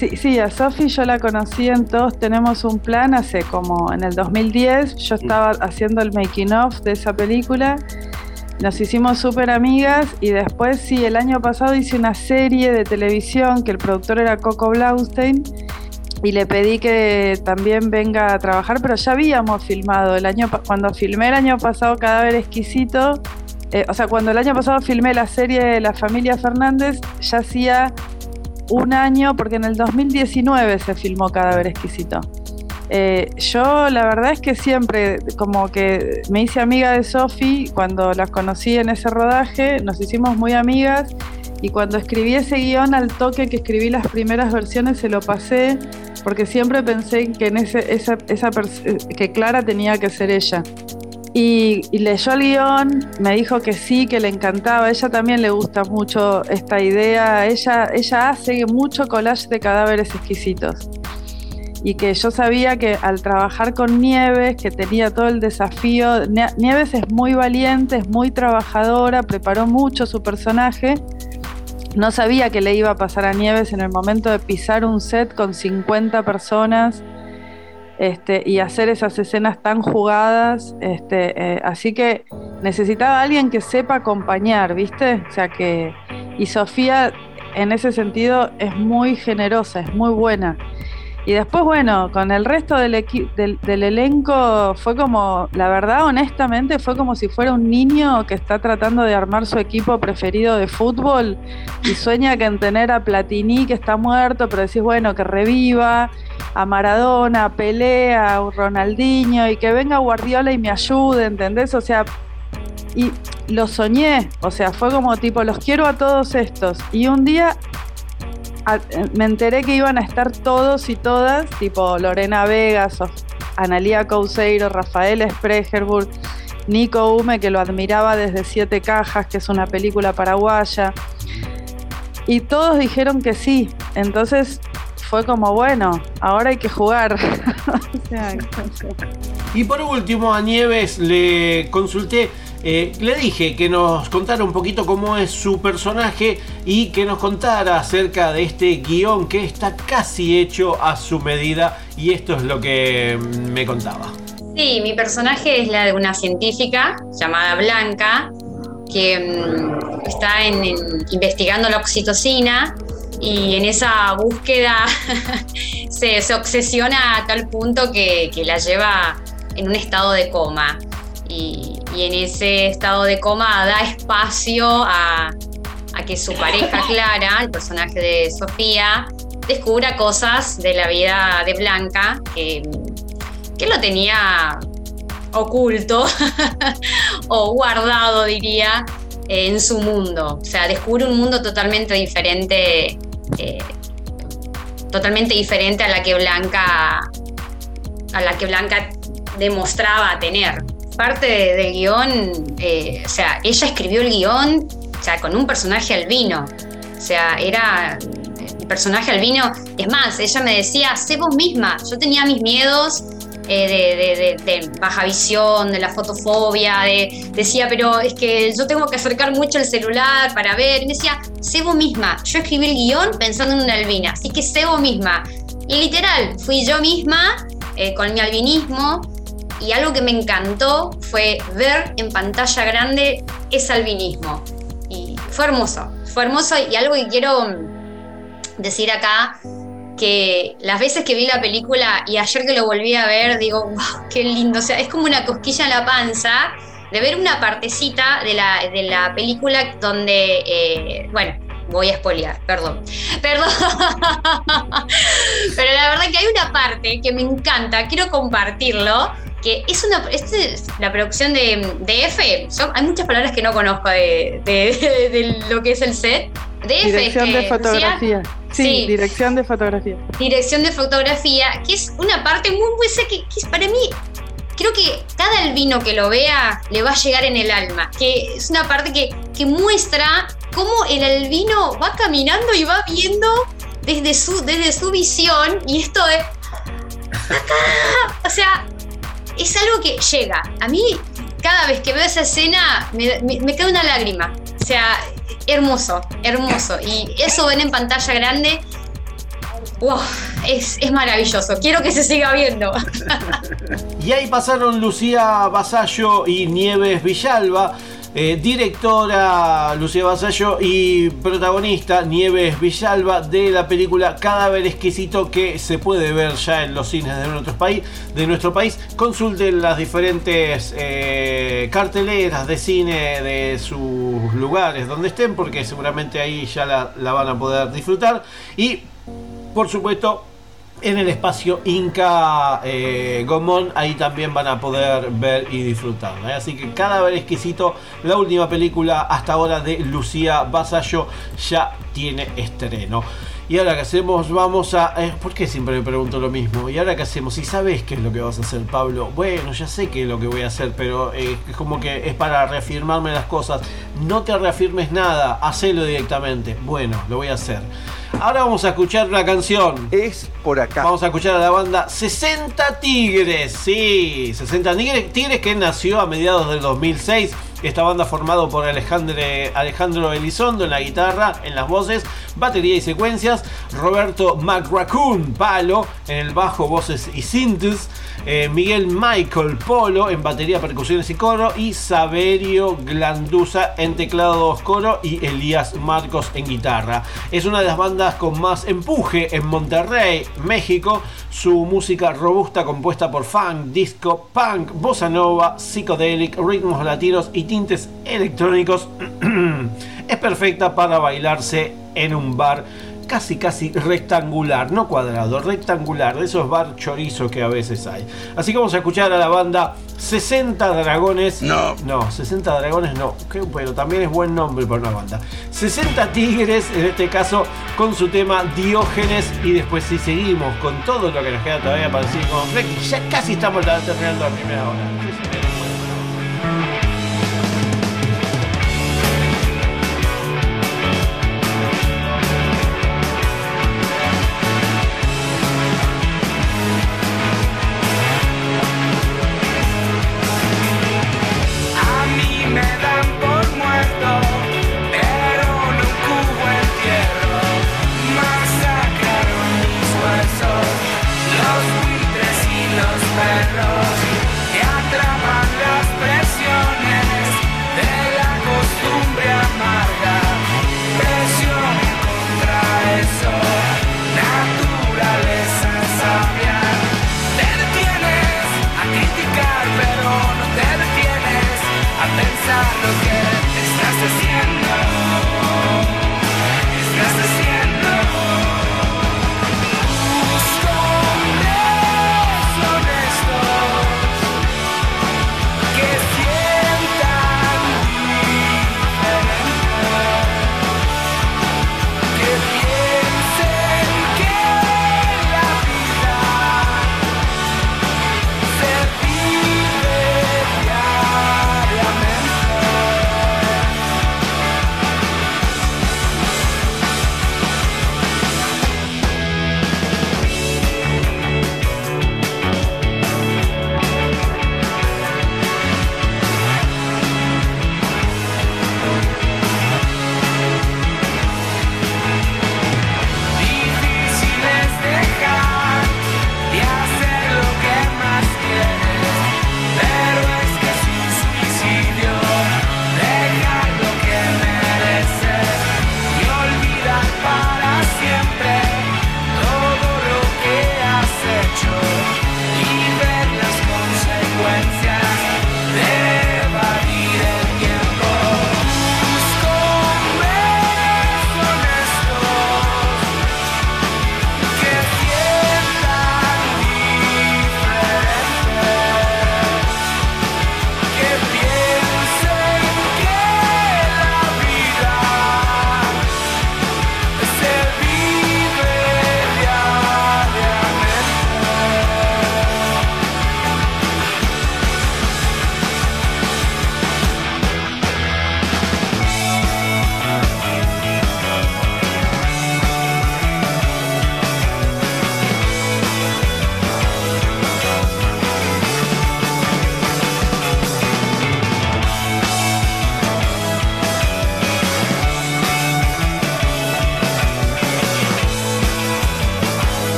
Sí, sí, a Sofi yo la conocí en Todos Tenemos un Plan hace como en el 2010. Yo estaba haciendo el making of de esa película. Nos hicimos súper amigas y después, sí, el año pasado hice una serie de televisión que el productor era Coco Blaustein y le pedí que también venga a trabajar, pero ya habíamos filmado el año cuando filmé el año pasado Cadáver Exquisito. eh, o sea, cuando el año pasado filmé la serie La Familia Fernández, ya hacía un año, porque en el 2019 se filmó Cadáver Exquisito. Eh, yo la verdad es que siempre como que me hice amiga de Sofi cuando las conocí en ese rodaje, nos hicimos muy amigas y cuando escribí ese guion al toque que escribí las primeras versiones se lo pasé porque siempre pensé que que Clara tenía que ser ella. Y, y, leyó el guion, me dijo que sí, que le encantaba. Ella también le gusta mucho esta idea. Ella, ella hace mucho collage de cadáveres exquisitos. Y que yo sabía que al trabajar con Nieves, que tenía todo el desafío, Nieves es muy valiente, es muy trabajadora, preparó mucho su personaje. No sabía que le iba a pasar a Nieves en el momento de pisar un set con 50 personas este, y hacer esas escenas tan jugadas. Este, eh, así que necesitaba alguien que sepa acompañar, ¿viste? O sea que. Y Sofía, en ese sentido, es muy generosa, es muy buena. Y después, bueno, con el resto del, del, elenco fue como, la verdad, honestamente, fue como si fuera un niño que está tratando de armar su equipo preferido de fútbol y sueña que en tener a Platini, que está muerto, pero decís, bueno, que reviva, a Maradona, a Pelé, a Ronaldinho y que venga Guardiola y me ayude, ¿entendés? O sea, y lo soñé, o sea, fue como tipo, los quiero a todos estos. Y un día me enteré que iban a estar todos y todas, tipo Lorena Vegas, Analía Couseiro, Rafael Spregerburg, Nico Hume, que lo admiraba desde Siete Cajas, que es una película paraguaya. Y todos dijeron que sí. Entonces fue como, bueno, ahora hay que jugar. y por último, a Nieves le consulté eh, le dije que nos contara un poquito cómo es su personaje y que nos contara acerca de este guion que está casi hecho a su medida y esto es lo que me contaba. Sí, mi personaje es la de una científica llamada Blanca que mm, está investigando la oxitocina y en esa búsqueda se, obsesiona a tal punto que, que la lleva en un estado de coma. Y, en ese estado de coma da espacio a, que su pareja Clara, el personaje de Sofía, descubra cosas de la vida de Blanca que, que lo tenía oculto o guardado, diría, en su mundo. O sea, descubre un mundo totalmente diferente, eh, totalmente diferente a la que Blanca, a la que Blanca demostraba tener parte del guion, eh, o sea, ella escribió el guion, o sea, con un personaje albino. O sea, era el personaje albino. Es más, ella me decía, sé misma. Yo tenía mis miedos eh, de, baja visión, de la fotofobia, de, decía, pero es que yo tengo que acercar mucho el celular para ver. Y me decía, sé misma. Yo escribí el guion pensando en una albina, así que sé misma. Y literal, fui yo misma eh, con mi albinismo y algo que me encantó fue ver en pantalla grande ese albinismo. Y fue hermoso, fue hermoso y algo que quiero decir acá, que las veces que vi la película y ayer que lo volví a ver, digo, wow, qué lindo, o sea, es como una cosquilla en la panza de ver una partecita de la, de la película donde, eh, bueno, voy a espolear, perdón. Perdón. Pero la verdad que hay una parte que me encanta, quiero compartirlo, que es una es la producción de, de F. hay muchas palabras que no conozco de, de, lo que es el set. DF dirección de fotografía. Sí, dirección de fotografía. Dirección de fotografía, que es una parte muy buena que, que para mí creo que cada albino que lo vea le va a llegar en el alma. Que es una parte que, que muestra cómo el albino va caminando y va viendo desde su, desde su visión y esto es acá. O sea, es algo que llega. A mí, cada vez que veo esa escena, me, cae una lágrima. O sea, hermoso, hermoso. Y eso ven en pantalla grande. Wow, es, es maravilloso. Quiero que se siga viendo. y ahí pasaron Lucía Basallo y Nieves Villalba eh, directora Lucía Basallo y protagonista Nieves Villalba de la película Cadáver Exquisito que se puede ver ya en los cines de nuestro país. De nuestro país. Consulten las diferentes eh, carteleras de cine de sus lugares donde estén porque seguramente ahí ya la, la van a poder disfrutar. Y por supuesto en el espacio Inca eh, Gomón. Ahí también van a poder ver y disfrutarla. ¿eh? Así que cada vez exquisito, la última película hasta ahora de Lucía Basallo ya tiene estreno. Y ahora que hacemos, vamos a. eh, ¿Por qué siempre me pregunto lo mismo? ¿Y ahora qué hacemos? Si sabes qué es lo que vas a hacer, Pablo. Bueno, ya sé qué es lo que voy a hacer, pero eh, es como que es para reafirmarme las cosas. No te reafirmes nada, hacelo directamente. Bueno, lo voy a hacer. Ahora vamos a escuchar una canción. Es por acá. Vamos a escuchar a la banda 60 Tigres. Sí, 60 Tigres, Tigres que nació a mediados del 2006. Esta banda formado por Alejandro, Alejandro Elizondo en la guitarra, en las voces, batería y secuencias, Roberto McRaccoon, palo, en el bajo, voces y sintes, eh, Miguel Michael Polo en batería, percusiones y coro, y Saverio Glandusa en teclados, coro, y Elías Marcos en guitarra. Es una de las bandas con más empuje en Monterrey, México. Su música robusta compuesta por funk, disco, punk, bossa nova, psicodelic, ritmos latinos y tintes electrónicos es perfecta para bailarse en un bar casi casi rectangular, no cuadrado, rectangular, de esos bar chorizo que a veces hay. Así que vamos a escuchar a la banda 60 Dragones. No. No, 60 Dragones no. Que, bueno, también es buen nombre para una banda. 60 Tigres, en este caso, con su tema Diógenes. Y después si seguimos con todo lo que nos queda todavía para decir con Fleck, ya casi estamos terminando la primera hora.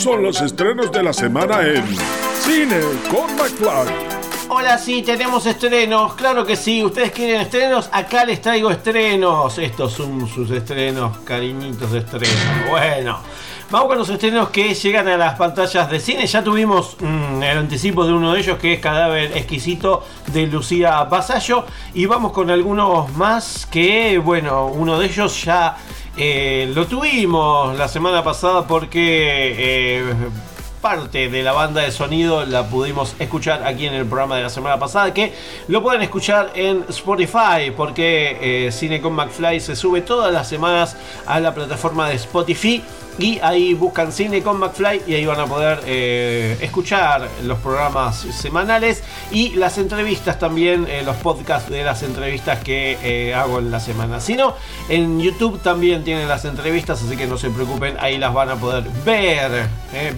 Son los estrenos de la semana en Cine con McFly. Hola, sí, tenemos estrenos, claro que sí. ¿Ustedes quieren estrenos? Acá les traigo estrenos. Estos son sus estrenos, cariñitos de estreno. Bueno, vamos con los estrenos que llegan a las pantallas de cine. Ya tuvimos mm, el anticipo de uno de ellos que es Cadáver Exquisito de Lucía Basallo. Y vamos con algunos más que, bueno, uno de ellos ya eh, lo tuvimos la semana pasada porque... eh, parte de la banda de sonido la pudimos escuchar aquí en el programa de la semana pasada que lo pueden escuchar en Spotify porque eh, Cine con McFly se sube todas las semanas a la plataforma de Spotify y ahí buscan Cine con McFly y ahí van a poder eh, escuchar los programas semanales y las entrevistas también, eh, los podcasts de las entrevistas que eh, hago en la semana. Si no, en YouTube también tienen las entrevistas, así que no se preocupen, ahí las van a poder ver,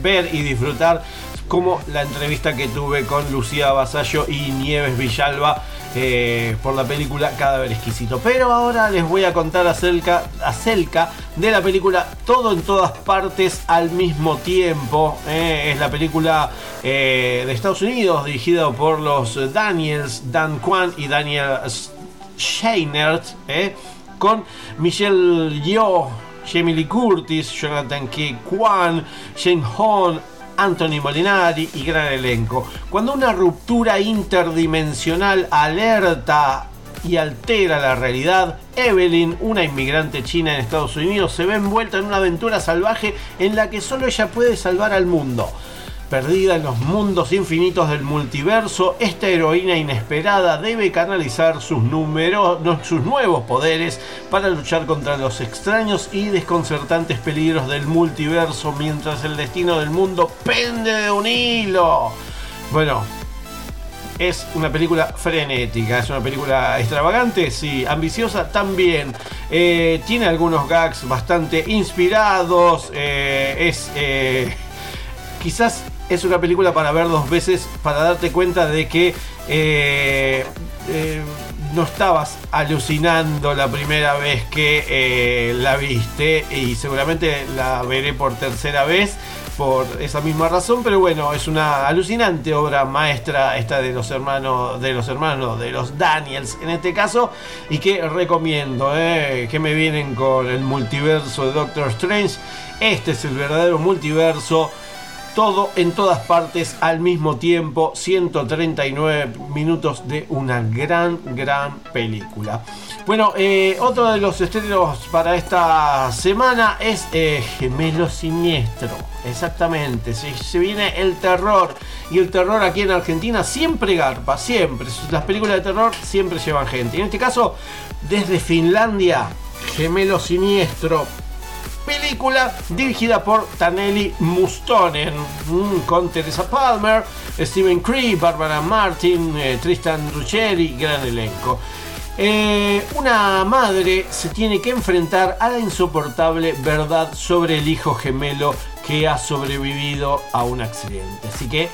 ver y disfrutar como la entrevista que tuve con Lucía Basallo y Nieves Villalba eh, por la película Cadáver Exquisito. Pero ahora les voy a contar acerca, acerca de la película Todo en todas partes al mismo tiempo. eh. es la película eh, de Estados Unidos dirigida por los Daniels, Dan Kwan y Daniel Scheinert. con Michelle Yeoh, Jamie Lee Curtis, Jonathan K. Kwan, Jane Hon, Anthony Molinari y gran elenco. Cuando una ruptura interdimensional alerta y altera la realidad, Evelyn, una inmigrante china en Estados Unidos, se ve envuelta en una aventura salvaje en la que solo ella puede salvar al mundo. Perdida en los mundos infinitos del multiverso, esta heroína inesperada debe canalizar sus, números, sus nuevos poderes para luchar contra los extraños y desconcertantes peligros del multiverso mientras el destino del mundo pende de un hilo. Bueno, es una película frenética, es una película extravagante, sí, ambiciosa también. Eh, tiene algunos gags bastante inspirados, eh, es... eh, quizás es una película para ver dos veces para darte cuenta de que eh, eh, no estabas alucinando la primera vez que eh, la viste y seguramente la veré por tercera vez por esa misma razón, pero bueno, es una alucinante obra maestra esta de los hermanos, de los hermanos, de los Daniels en este caso, y que recomiendo, que me vienen con el multiverso de Doctor Strange. Este es el verdadero multiverso todo en todas partes al mismo tiempo, 139 minutos de una gran, gran película. Bueno, eh, otro de los estrenos para esta semana es eh, Gemelo Siniestro. Exactamente, se, se viene el terror. Y el terror aquí en Argentina siempre garpa, siempre. Las películas de terror siempre llevan gente. En este caso, desde Finlandia, Gemelo Siniestro película dirigida por Taneli Mustonen mm, con Teresa Palmer, Stephen Cree, Barbara Martin, eh, Tristan Ruggeri, gran elenco. Eh, una madre se tiene que enfrentar a la insoportable verdad sobre el hijo gemelo que ha sobrevivido a un accidente. Así que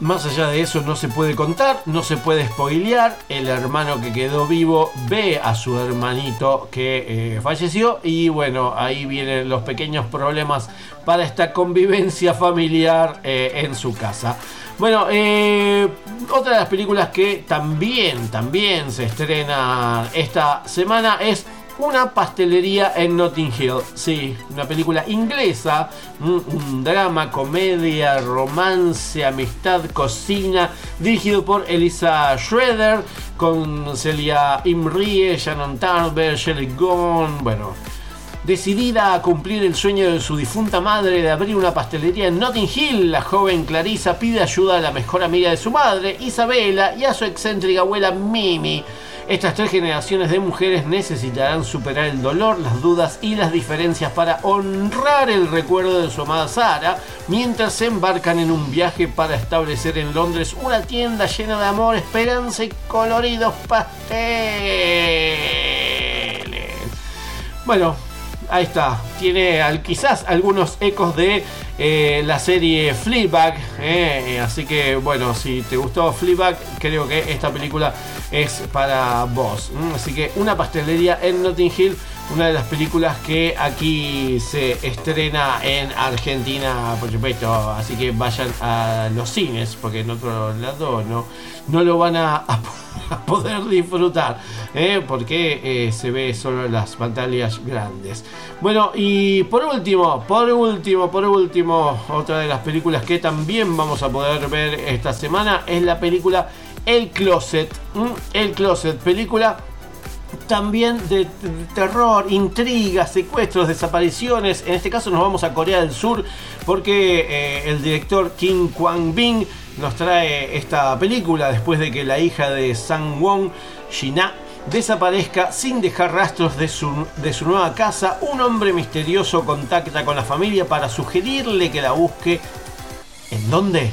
más allá de eso no se puede contar, no se puede spoilear. El hermano que quedó vivo ve a su hermanito que eh, falleció y bueno, ahí vienen los pequeños problemas para esta convivencia familiar eh, en su casa. Bueno, eh, otra de las películas que también, también se estrena esta semana es una pastelería en Notting Hill. Sí, una película inglesa, un, drama, comedia, romance, amistad, cocina, dirigido por Elisa Schroeder, con Celia Imrie, Shannon Tarver, Shelley Gone, bueno. Decidida a cumplir el sueño de su difunta madre de abrir una pastelería en Notting Hill, la joven Clarissa pide ayuda a la mejor amiga de su madre, Isabela, y a su excéntrica abuela Mimi. Estas tres generaciones de mujeres necesitarán superar el dolor, las dudas y las diferencias para honrar el recuerdo de su amada Sara, mientras se embarcan en un viaje para establecer en Londres una tienda llena de amor, esperanza y coloridos pasteles. Bueno, ahí está. Tiene quizás algunos ecos de eh, la serie Fleabag. eh, así que bueno, si te gustó Fleabag, creo que esta película es para vos. Mm, Así que una pastelería en Notting Hill una de las películas que aquí se estrena en Argentina, por supuesto. Así que vayan a los cines, porque en otro lado no, no lo van a, poder disfrutar, ¿eh? porque eh, se ve solo las pantallas grandes. Bueno, y por último, por último, por último, otra de las películas que también vamos a poder ver esta semana es la película El Closet. El Closet, película también de terror, intrigas, secuestros, desapariciones. En este caso nos vamos a Corea del Sur porque eh, el director Kim Kwang Bin nos trae esta película después de que la hija de Sang Won, Shina, desaparezca sin dejar rastros de su, de su nueva casa. Un hombre misterioso contacta con la familia para sugerirle que la busque. ¿En dónde?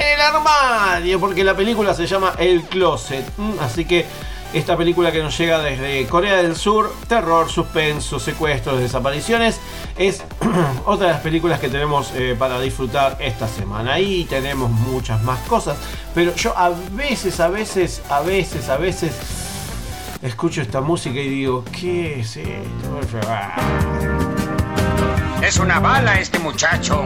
el armario, porque la película se llama El Closet. Mm, Así que esta película que nos llega desde Corea del Sur, terror, suspenso, secuestros, desapariciones, es otra de las películas que tenemos eh, para disfrutar esta semana. Y tenemos muchas más cosas, pero yo a veces, a veces, a veces, a veces escucho esta música y digo, ¿qué es esto? Es una bala este muchacho.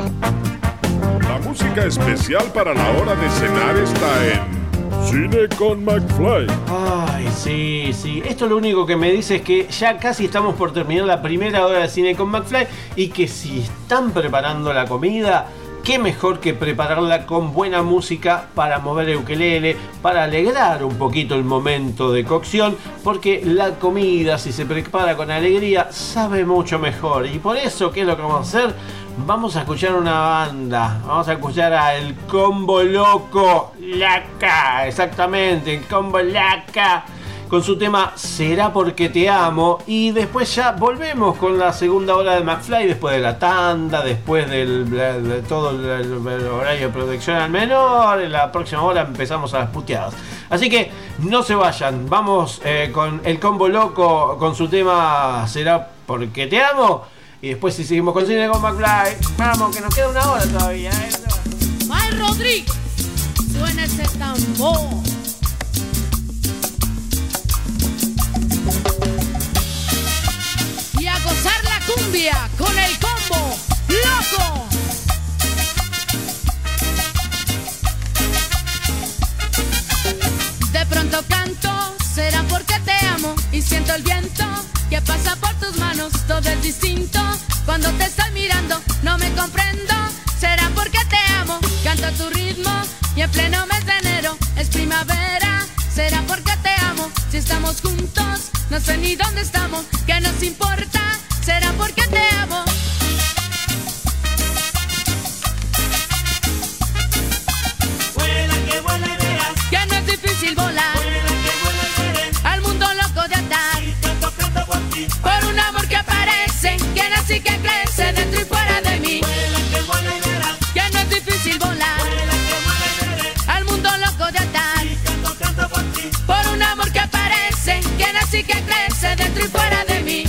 La música especial para la hora de cenar está en Cine con McFly. Ay, sí, sí. Esto lo único que me dice es que ya casi estamos por terminar la primera hora de cine con McFly y que si están preparando la comida, qué mejor que prepararla con buena música para mover el ukelele, para alegrar un poquito el momento de cocción, porque la comida, si se prepara con alegría, sabe mucho mejor. Y por eso, ¿qué es lo que vamos a hacer? Vamos a escuchar una banda. Vamos a escuchar a El Combo Loco Laca. Exactamente, el Combo Laca. Con su tema Será porque te amo. Y después ya volvemos con la segunda hora de McFly. Después de la tanda. Después del, de, todo el horario de protección al menor. En la próxima hora empezamos a las puteadas. Así que no se vayan. Vamos eh, con el combo loco. Con su tema Será porque te amo. Y después si seguimos con cine con McFly. Vamos, que nos queda una hora todavía. ¿eh? Rodríguez, suena ese tambor. Y a gozar la cumbia con el combo loco. De pronto canto, será porque te amo y siento el viento que pasa por tus manos, todo es distinto. Cuando te estoy mirando, no me comprendo, será porque te amo. Canto a tu ritmo y en pleno mes de enero es primavera. Será porque te amo, si estamos juntos, no sé ni dónde estamos, ¿qué nos importa? Será porque te amo. Mí. Que no es difícil volar. Al mundo loco de atar. Por un amor que aparece, que nace y que crece dentro y fuera de mí.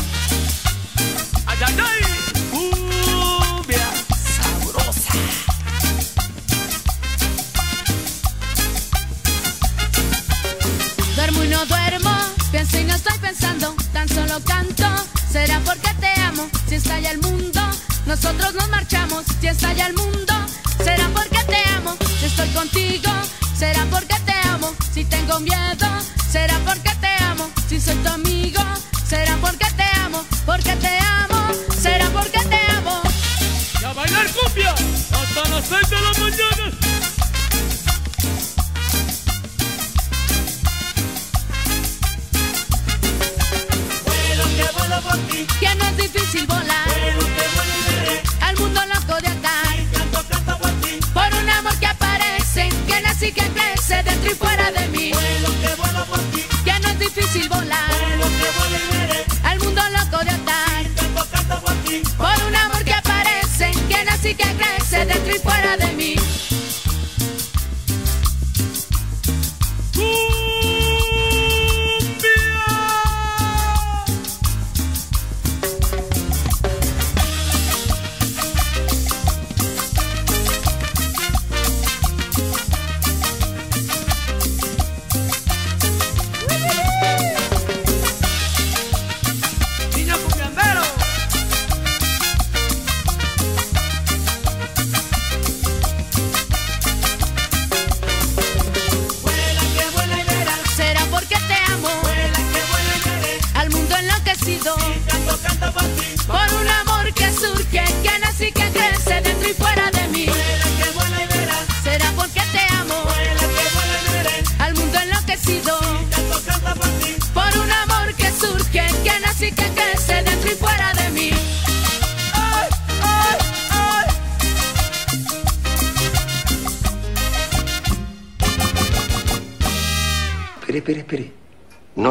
Y no estoy pensando, tan solo canto. Será porque te amo, si estalla el mundo, nosotros nos marchamos, si estalla el mundo. Será porque te amo, si estoy contigo, será porque te amo, si tengo miedo, será porque te amo, si soy tu amigo, será porque te amo, porque te amo, será porque te amo. Y a bailar cumbia hasta las 6 de la mañana. Vuelo que vuelo por ti. Que no es difícil volar. Que y que crece dentro y fuera de mí. Que no es difícil volar. Al mundo loco de atar. Por un amor que aparece, que nace y que crece dentro y fuera de mí.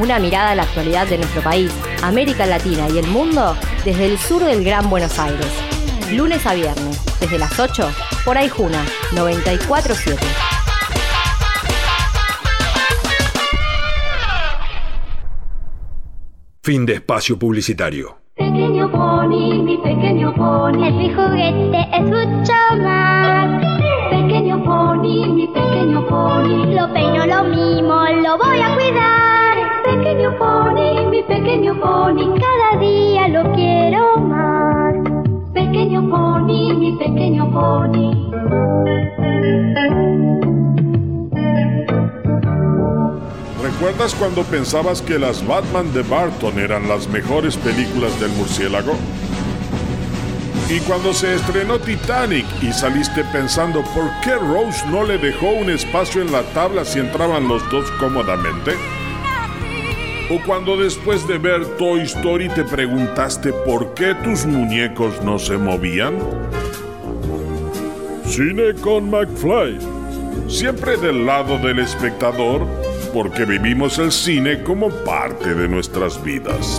Una mirada a la actualidad de nuestro país, América Latina y el mundo desde el sur del Gran Buenos Aires. Lunes a viernes, desde las 8, por Aijuna 947. Fin de espacio publicitario. Pequeño pony, mi pequeño pony. Es mi juguete, es mucho más. Pequeño pony, mi pequeño pony. Lo peino, lo mimo, lo voy a cuidar. Pequeño pony, mi pequeño pony. Cada día lo quiero más. Pequeño pony, mi pequeño pony. ¿Recuerdas cuando pensabas que las Batman de Barton eran las mejores películas del murciélago? Y cuando se estrenó Titanic y saliste pensando por qué Rose no le dejó un espacio en la tabla si entraban los dos cómodamente? ¿O cuando después de ver Toy Story te preguntaste por qué tus muñecos no se movían? Cine con McFly. Siempre del lado del espectador, porque vivimos el cine como parte de nuestras vidas.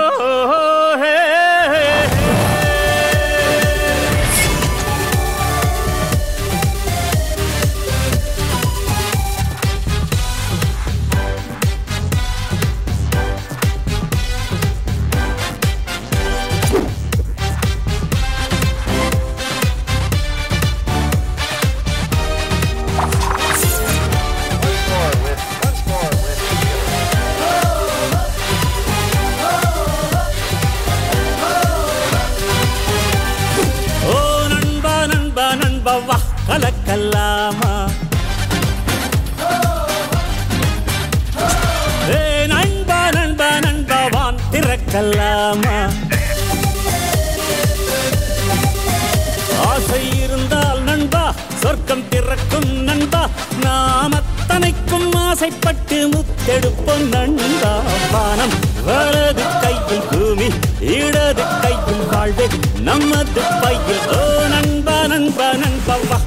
வான் ஆசை இருந்தால் நண்பா சொர்க்கம் திறக்கும் நண்பா நாம் அத்தனைக்கும் ஆசைப்பட்டு முத்தெடுப்போம் நண்பா. பானம் வலது கையில் பூமி இடது கையில் வாழ்வே நமது பையில். ஓ நண்பா நண்பா நண்பா வா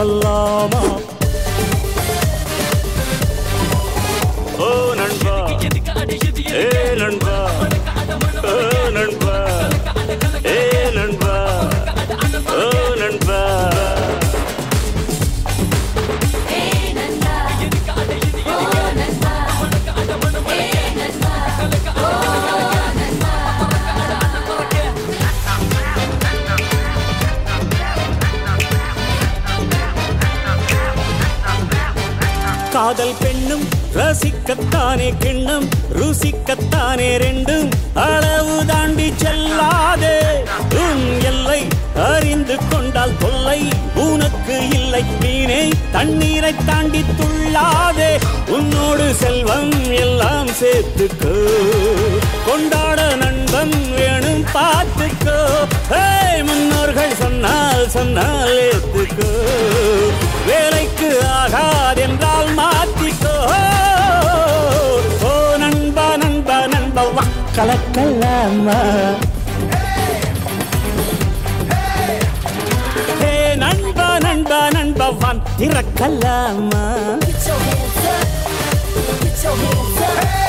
كلامه. காதல் பெண்ணும் ரசிக்கத்தானே கிண்ணம் ருசிக்கத்தானே ரெண்டும். அளவு தாண்டி செல்லாதே உன் எல்லை அறிந்து கொண்டால் தொல்லை உனக்கு இல்லை மீனே தண்ணீரை தாண்டி துள்ளாதே உன்னோடு செல்வம் எல்லாம் சேர்த்துக்கோ. கொண்டாட நண்பன் வேணும் பார்த்துக்கோ. முன்னோர்கள் சொன்னால் சொன்னால் ஏத்துக்கோ. வேலைக்கு ஆகாதென்றால் மாற்றிக்கோ ஓ நண்பா நண்பா நண்பா கலக்கலாமா நண்பா நண்பா நண்பா வந்திருக்கலாமா It's your hands up. It's your.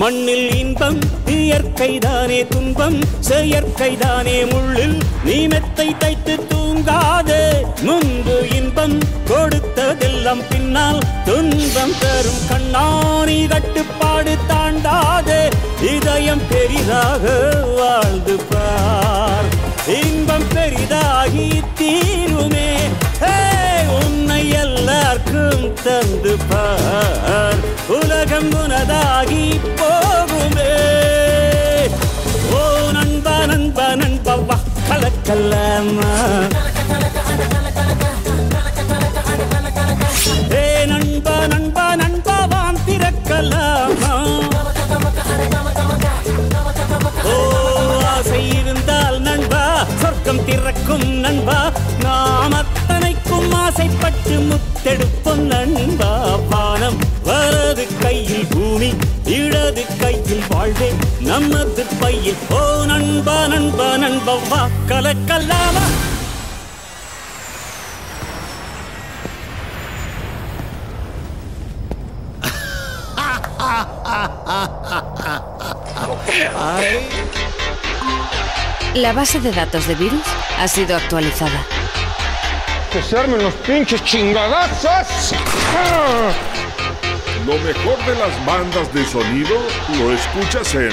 மண்ணில் இன்பம் இயற்கைதானே துன்பம் செயற்கைதானே முள்ளில் நீ மெத்தை தைத்து தூங்காதே. முன்பு இன்பம் கொடுத்ததெல்லாம் பின்னால் துன்பம் தரும் கண்ணாணி கட்டுப்பாடு தாண்டாதே. இதயம் பெரிதாக வாழ்ந்து பார். இன்பம் பெரிதாகி தீருமே எல்லாருக்கும் பார். உலகம் உனதாகி போகுமே. ஓ நண்பா நண்பா நண்பா வா கலக்கலாமா ஏ நண்பா நண்பா நண்பா வான் திறக்கலாமா? ஓ ஆசை இருந்தால் நண்பா சொர்க்கம் திறக்கும் நண்பா நாம் அத்தனைக்கும் ஆசைப்பட்டு முத்தெடுப்போம் நண்பா பானம் வலது கையில் பூமி இடது கையில் வாழ்வே நமது பையில் ஓ நண்பா நண்பா நண்பா வா கலக்கல்லாமா La base de datos de virus ha sido actualizada. ¡Que se armen los pinches chingadazos! Lo mejor de las bandas de sonido lo escuchas en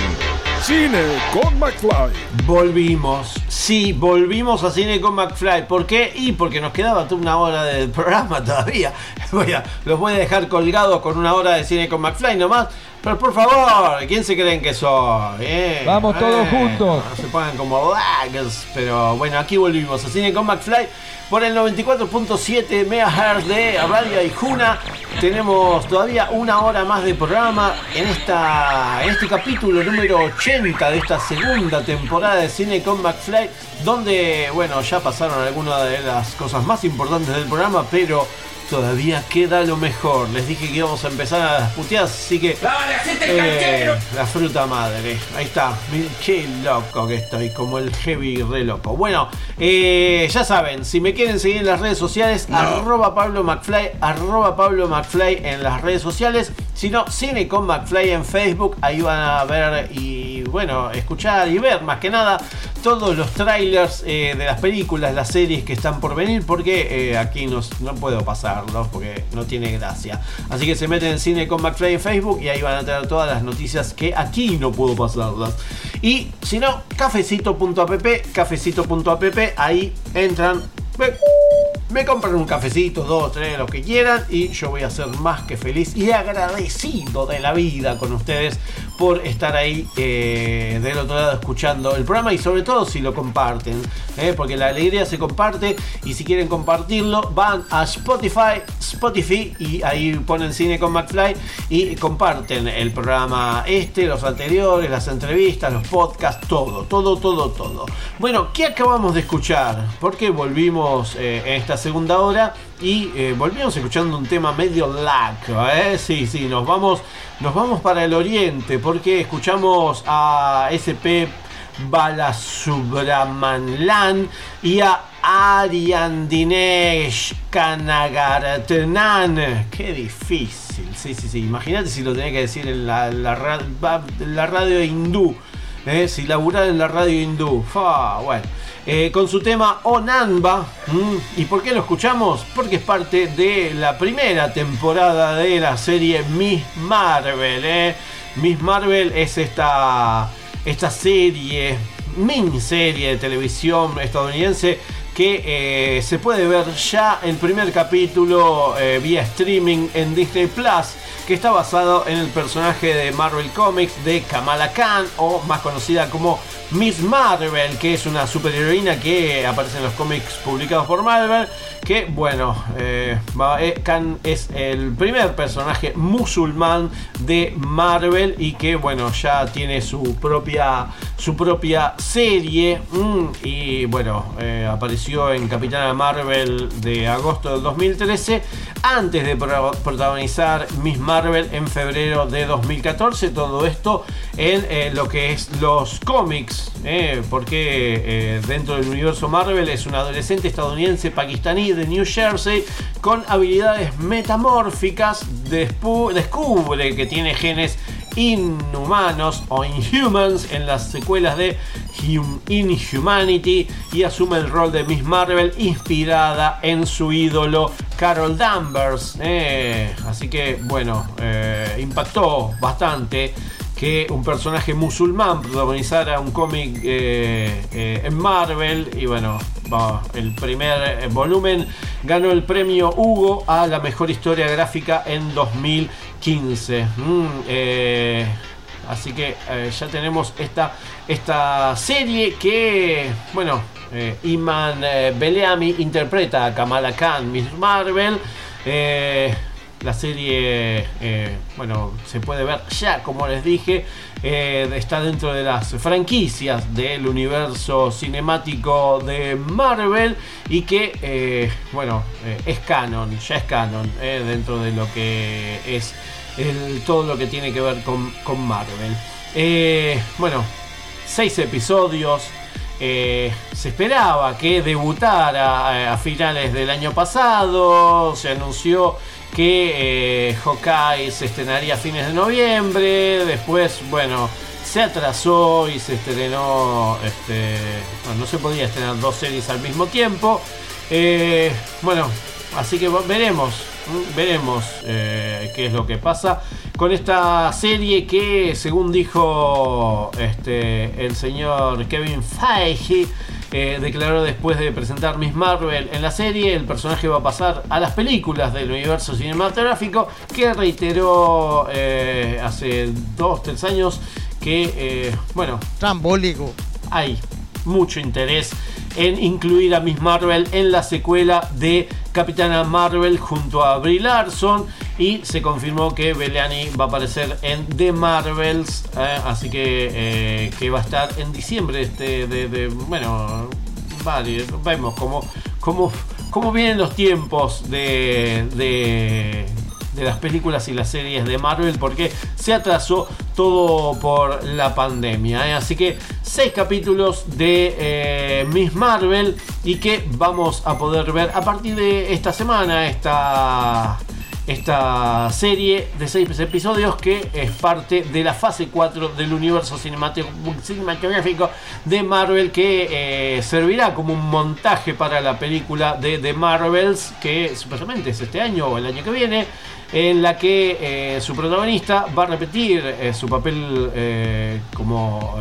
Cine con McFly. Volvimos, sí, volvimos a Cine con McFly. ¿Por qué? Y porque nos quedaba una hora del programa todavía. Voy a, los voy a dejar colgados con una hora de Cine con McFly nomás. Pero por favor, ¿quién se creen que soy? eh? Vamos todos Eh, juntos. No se pongan como lags. Pero bueno, aquí volvimos a Cine con McFly por el 94.7 MHz de Radio Aijuna. Tenemos todavía una hora más de programa en, esta, en este capítulo número 80 de esta segunda temporada de Cine con McFly, donde, bueno, ya pasaron algunas de las cosas más importantes del programa, pero todavía queda lo mejor. Les dije que íbamos a empezar a las puteadas, así que... eh, la fruta madre. Ahí está. Qué loco que estoy, como el heavy re loco. Bueno, eh, ya saben, si me quieren seguir en las redes sociales, arroba Pablo McFly, arroba Pablo McFly en las redes sociales. Si no, Cine con McFly en Facebook, ahí van a ver y bueno, escuchar y ver más que nada todos los trailers eh, de las películas, las series que están por venir, porque eh, aquí no, no puedo porque no tiene gracia. Así que se meten en Cine con McFly en Facebook y ahí van a tener todas las noticias que aquí no puedo pasarlas. Y si no, cafecito.app, cafecito.app, ahí entran. me- me compran un cafecito, dos, tres, lo que quieran y yo voy a ser más que feliz y agradecido de la vida con ustedes por estar ahí eh, del otro lado escuchando el programa y sobre todo si lo comparten, ¿eh? porque la alegría se comparte y si quieren compartirlo van a Spotify, Spotify y ahí ponen cine con McFly y comparten el programa este, los anteriores, las entrevistas, los podcasts, todo, todo, todo, todo. Bueno, ¿qué acabamos de escuchar? Porque volvimos eh, en esta segunda hora y eh, volvimos escuchando un tema medio lag, ¿eh? Sí, sí, nos vamos, nos vamos para el oriente porque escuchamos a SP Balasubramanian y a Aryan Dinesh Kanagaratanan. Qué difícil, sí, sí, sí. Imagínate si lo tenía que decir en la, la radio hindú. eh, si laburar en la radio hindú. Fa, bueno. Eh, con su tema Onanba. ¿Mm? ¿Y por qué lo escuchamos? Porque es parte de la primera temporada de la serie Miss Marvel. ¿eh? Miss Marvel es esta, esta serie, miniserie de televisión estadounidense que eh, se puede ver ya el primer capítulo eh, vía streaming en Disney Plus, que está basado en el personaje de Marvel Comics de Kamala Khan, o más conocida como Miss Marvel, que es una superheroína que aparece en los cómics publicados por Marvel, que bueno, eh, eh, Khan es el primer personaje musulmán de Marvel y que bueno, ya tiene su propia, su propia serie mm, y bueno, eh, apareció en Capitana Marvel de agosto del 2013 antes de pro- protagonizar Miss Marvel en febrero de 2014, todo esto en eh, lo que es los cómics, eh, porque dentro del universo Marvel es una adolescente estadounidense pakistaní de New Jersey con habilidades metamórficas, descubre que tiene genes inhumanos o inhumans en las secuelas de Hum- Inhumanity y asume el rol de Miss Marvel inspirada en su ídolo Carol Danvers. Eh, así que bueno, eh, impactó bastante que un personaje musulmán protagonizara un cómic eh, en Marvel y bueno, va, el primer volumen ganó el premio Hugo a la mejor historia gráfica en 2015. Mm, eh, así que eh, ya tenemos esta, esta serie que, bueno, eh, Iman Beleami interpreta a Kamala Khan, Miss Marvel. La serie, bueno, se puede ver ya, como les dije, eh, está dentro de las franquicias del universo cinemático de Marvel y que, eh, bueno, eh, es canon, ya es canon dentro de lo que es todo lo que tiene que ver con, Marvel. Bueno, seis episodios. se esperaba que debutara a finales del año pasado. Se anunció que eh, Hawkeye se estrenaría a fines de noviembre. Después, bueno, se atrasó y se estrenó. Este, no se podía estrenar dos series al mismo tiempo. Eh, bueno, así que veremos. Veremos eh, qué es lo que pasa con esta serie que, según dijo este, el señor Kevin Feige, eh, declaró después de presentar Miss Marvel en la serie, el personaje va a pasar a las películas del universo cinematográfico, que reiteró eh, hace dos, tres años que, eh, bueno, Trambólico. hay mucho interés en incluir a Miss Marvel en la secuela de Capitana Marvel junto a Brie Larson. Y se confirmó que Beliani va a aparecer en The Marvels, eh, así que, eh, que va a estar en diciembre este de, de- bueno, vale, vemos cómo, cómo, cómo vienen los tiempos de, de, de las películas y las series de Marvel porque se atrasó todo por la pandemia. ¿eh? Así que seis capítulos de eh, Miss Marvel y que vamos a poder ver a partir de esta semana, esta, esta serie de seis episodios que es parte de la fase 4 del universo cinematográfico de Marvel que eh, servirá como un montaje para la película de The Marvels que supuestamente es este año o el año que viene en la que eh, su protagonista va a repetir eh, su papel como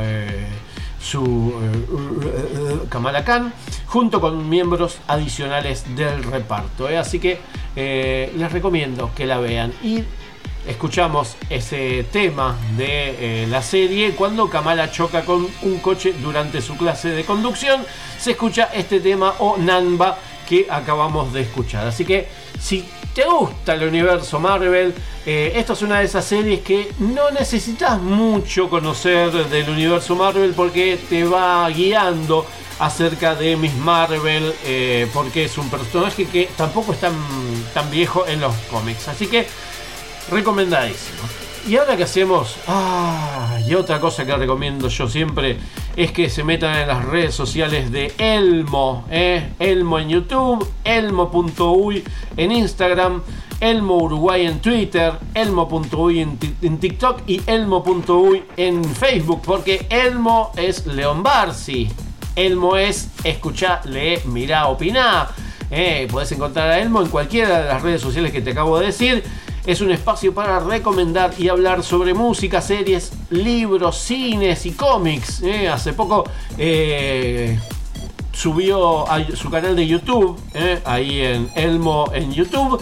eh, su eh, Kamala Khan junto con miembros adicionales del reparto. ¿eh? Así que eh, les recomiendo que la vean y escuchamos ese tema de eh, la serie cuando Kamala choca con un coche durante su clase de conducción. Se escucha este tema o Nanba que acabamos de escuchar. Así que si te gusta el universo Marvel, eh, esta es una de esas series que no necesitas mucho conocer del universo Marvel porque te va guiando acerca de Miss Marvel, eh, porque es un personaje que tampoco es tan viejo en los cómics. Así que recomendadísimo. Y ahora que hacemos, ah, y otra cosa que recomiendo yo siempre es que se metan en las redes sociales de Elmo, ¿eh? Elmo en YouTube, elmo.uy en Instagram, Elmo Uruguay en Twitter, Elmo.uy en, en TikTok y Elmo.uy en Facebook, porque Elmo es León Barsi. Elmo es escuchá, lee, mirá, opiná. Eh, podés encontrar a Elmo en cualquiera de las redes sociales que te acabo de decir. Es un espacio para recomendar y hablar sobre música, series, libros, cines y cómics. Eh, hace poco eh, subió a su canal de YouTube, eh, ahí en Elmo en YouTube,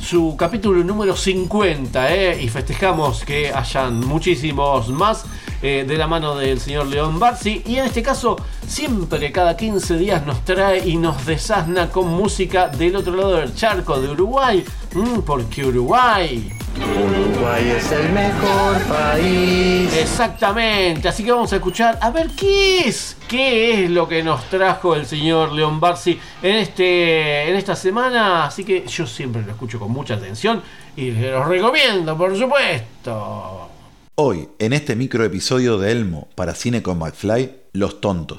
su capítulo número 50, eh, y festejamos que hayan muchísimos más eh, de la mano del señor León Barsi, y en este caso siempre cada 15 días nos trae y nos desasna con música del otro lado del charco de Uruguay, Mm, porque Uruguay... Uruguay es el mejor país. Exactamente, así que vamos a escuchar a ver qué es, qué es lo que nos trajo el señor León Barsi en, este, en esta semana. Así que yo siempre lo escucho con mucha atención y se los recomiendo, por supuesto. Hoy, en este micro episodio de Elmo para Cine con McFly, Los Tontos.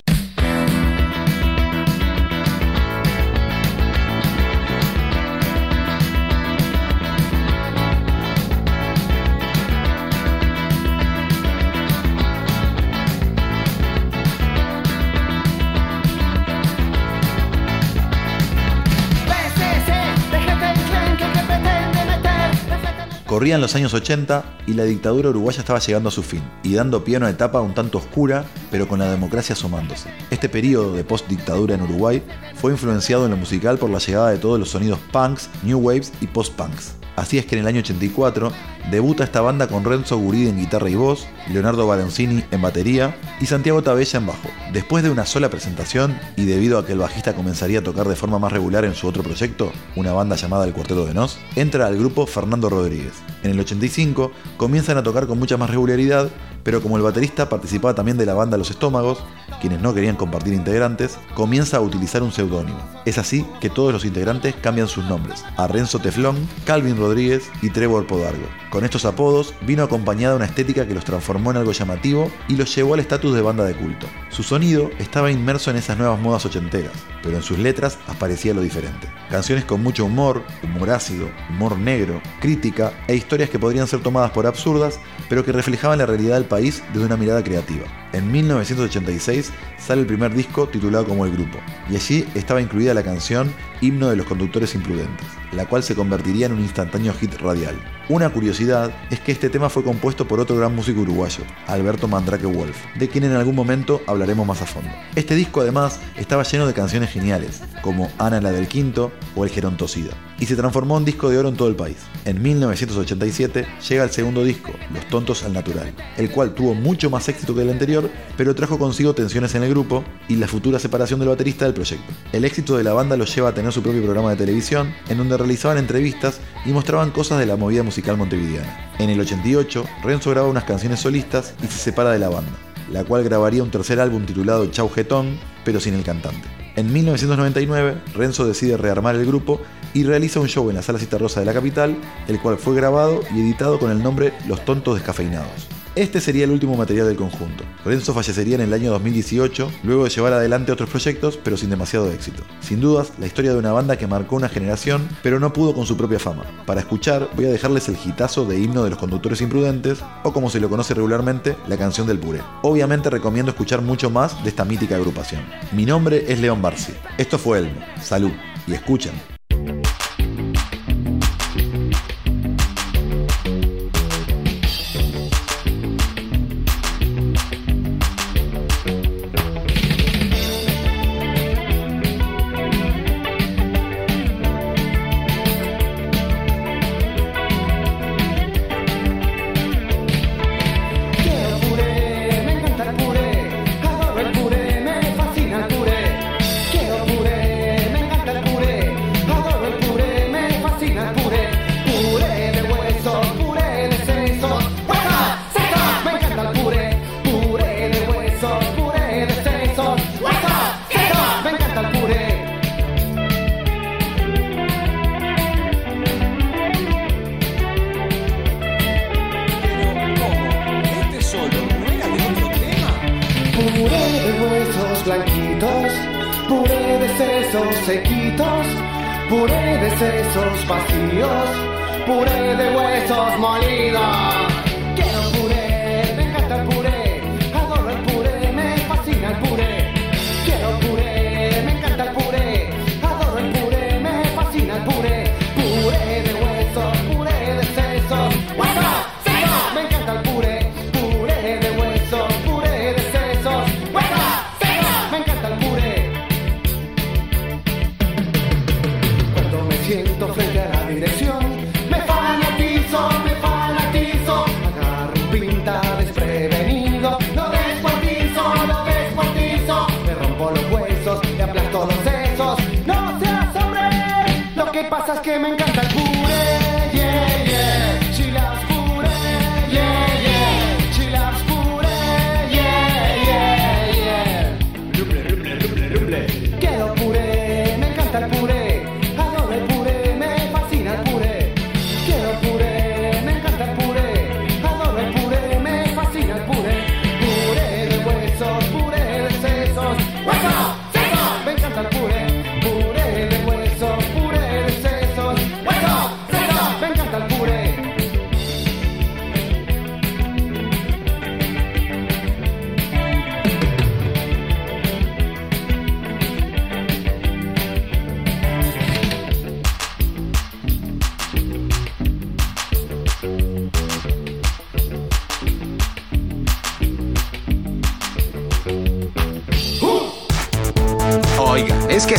Corrían los años 80 y la dictadura uruguaya estaba llegando a su fin y dando pie a una etapa un tanto oscura, pero con la democracia asomándose. Este periodo de post-dictadura en Uruguay fue influenciado en lo musical por la llegada de todos los sonidos punks, new waves y post-punks. Así es que en el año 84 debuta esta banda con Renzo Guridi en guitarra y voz, Leonardo Baloncini en batería y Santiago Tabella en bajo. Después de una sola presentación y debido a que el bajista comenzaría a tocar de forma más regular en su otro proyecto, una banda llamada El Cuarteto de Nos, entra al grupo Fernando Rodríguez. En el 85 comienzan a tocar con mucha más regularidad, pero como el baterista participaba también de la banda Los Estómagos, quienes no querían compartir integrantes, comienza a utilizar un seudónimo. Es así que todos los integrantes cambian sus nombres, a Renzo Teflón, Calvin Rodríguez y Trevor Podargo. Con estos apodos vino acompañada una estética que los transformó en algo llamativo y los llevó al estatus de banda de culto. Su sonido estaba inmerso en esas nuevas modas ochenteras, pero en sus letras aparecía lo diferente. Canciones con mucho humor, humor ácido, humor negro, crítica e historias que podrían ser tomadas por absurdas, pero que reflejaban la realidad del país desde una mirada creativa. En 1986 sale el primer disco titulado como El Grupo, y allí estaba incluida la canción Himno de los Conductores Imprudentes, la cual se convertiría en un instantáneo hit radial. Una curiosidad es que este tema fue compuesto por otro gran músico uruguayo, Alberto Mandrake Wolf, de quien en algún momento hablaremos más a fondo. Este disco además estaba lleno de canciones geniales, como Ana la del Quinto o El Gerontocida, y se transformó en disco de oro en todo el país. En 1987 llega el segundo disco, Los Tontos al Natural, el cual tuvo mucho más éxito que el anterior, pero trajo consigo tensiones en el grupo y la futura separación del baterista del proyecto. El éxito de la banda los lleva a tener su propio programa de televisión, en donde realizaban entrevistas y mostraban cosas de la movida musical montevideana. En el 88, Renzo graba unas canciones solistas y se separa de la banda, la cual grabaría un tercer álbum titulado Chau Getón, pero sin el cantante. En 1999, Renzo decide rearmar el grupo y realiza un show en la Sala Cita Rosa de la capital, el cual fue grabado y editado con el nombre Los Tontos Descafeinados. Este sería el último material del conjunto. Renzo fallecería en el año 2018, luego de llevar adelante otros proyectos, pero sin demasiado éxito. Sin dudas, la historia de una banda que marcó una generación, pero no pudo con su propia fama. Para escuchar, voy a dejarles el hitazo de himno de los conductores imprudentes, o como se lo conoce regularmente, la canción del puré. Obviamente recomiendo escuchar mucho más de esta mítica agrupación. Mi nombre es León Barsi. Esto fue Elmo. Salud. Y escuchen.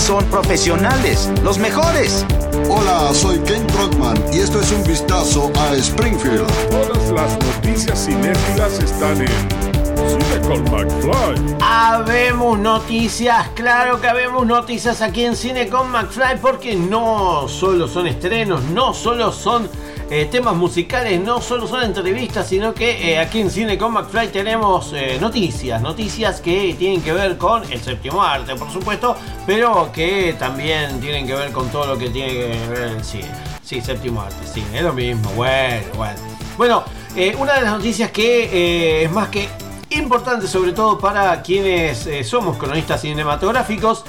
Son profesionales, los mejores. Hola, soy Ken Brockman y esto es un vistazo a Springfield. Todas las noticias cinéfilas están en Cine con McFly. Habemos noticias, claro que habemos noticias aquí en Cine con McFly porque no solo son estrenos, no solo son eh, temas musicales, no solo son entrevistas, sino que eh, aquí en Cine con McFly tenemos eh, noticias, noticias que tienen que ver con el séptimo arte, por supuesto, pero que también tienen que ver con todo lo que tiene que ver el cine. Sí, séptimo arte, sí, es lo mismo, bueno, bueno. Bueno, una de las noticias que es más que importante, sobre todo para quienes somos cronistas cinematográficos,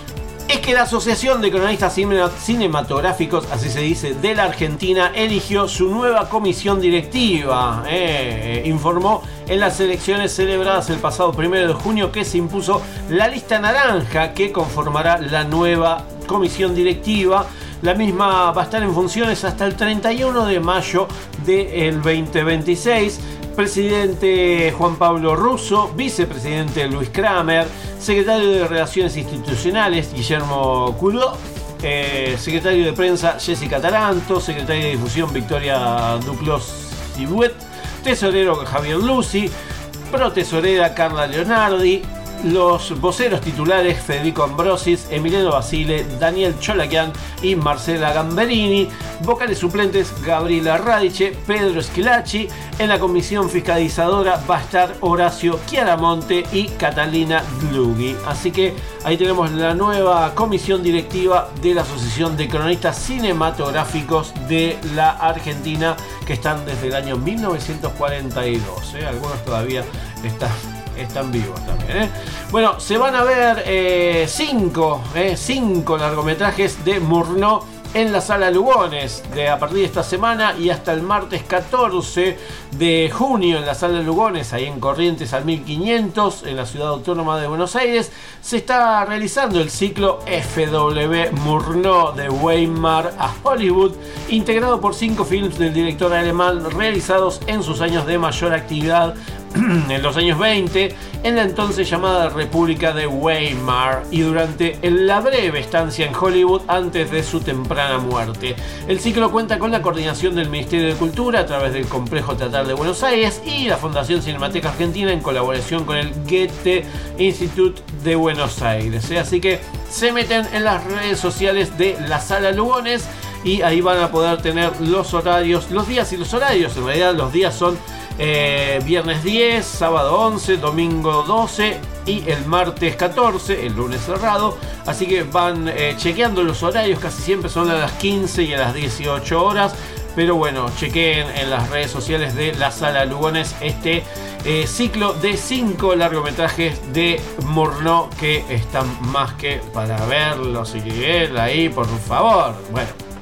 que la Asociación de Cronistas Cine- Cinematográficos, así se dice, de la Argentina, eligió su nueva comisión directiva. eh, informó en las elecciones celebradas el pasado primero de junio que se impuso la lista naranja que conformará la nueva comisión directiva. La misma va a estar en funciones hasta el 31 de mayo del 2026 presidente Juan Pablo Russo, vicepresidente Luis Kramer, secretario de Relaciones Institucionales Guillermo Curó, eh, secretario de prensa Jessica Taranto, secretaria de difusión Victoria Duclos Sibuet, tesorero Javier Lucy, protesorera Carla Leonardi, los voceros titulares Federico Ambrosis, Emiliano Basile, Daniel Cholaquian y Marcela Gamberini, vocales suplentes Gabriela Radiche, Pedro Esquilachi, en la comisión fiscalizadora va a estar Horacio Chiaramonte y Catalina Glugui. Así que ahí tenemos la nueva comisión directiva de la Asociación de Cronistas Cinematográficos de la Argentina que están desde el año 1942. ¿eh? Algunos todavía están están vivos también. ¿eh? Bueno, se van a ver eh, cinco, eh, cinco largometrajes de Murnau en la sala Lugones de a partir de esta semana y hasta el martes 14 de junio en la sala Lugones, ahí en Corrientes al 1500, en la ciudad autónoma de Buenos Aires, se está realizando el ciclo FW Murnau de Weimar a Hollywood, integrado por cinco films del director alemán realizados en sus años de mayor actividad en los años 20 en la entonces llamada República de Weimar y durante la breve estancia en Hollywood antes de su temprana muerte. El ciclo cuenta con la coordinación del Ministerio de Cultura a través del Complejo Teatral de Buenos Aires y la Fundación Cinemateca Argentina en colaboración con el Goethe Institute de Buenos Aires. Así que se meten en las redes sociales de la Sala Lugones y ahí van a poder tener los horarios, los días y los horarios. En realidad los días son eh, viernes 10, sábado 11, domingo 12 y el martes 14, el lunes cerrado. Así que van eh, chequeando los horarios, casi siempre son a las 15 y a las 18 horas. Pero bueno, chequeen en las redes sociales de la Sala Lugones este eh, ciclo de 5 largometrajes de Murnau que están más que para verlos y ver ahí, por favor. Bueno.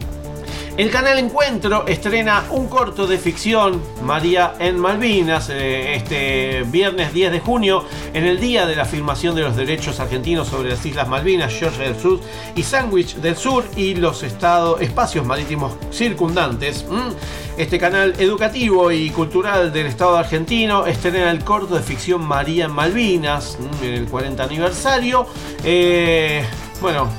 El canal Encuentro estrena un corto de ficción, María en Malvinas, eh, este viernes 10 de junio, en el día de la afirmación de los derechos argentinos sobre las Islas Malvinas, Georgia del Sur y Sandwich del Sur y los estados, espacios marítimos circundantes. ¿m? Este canal educativo y cultural del Estado argentino estrena el corto de ficción María en Malvinas, ¿m? en el 40 aniversario. Eh, bueno,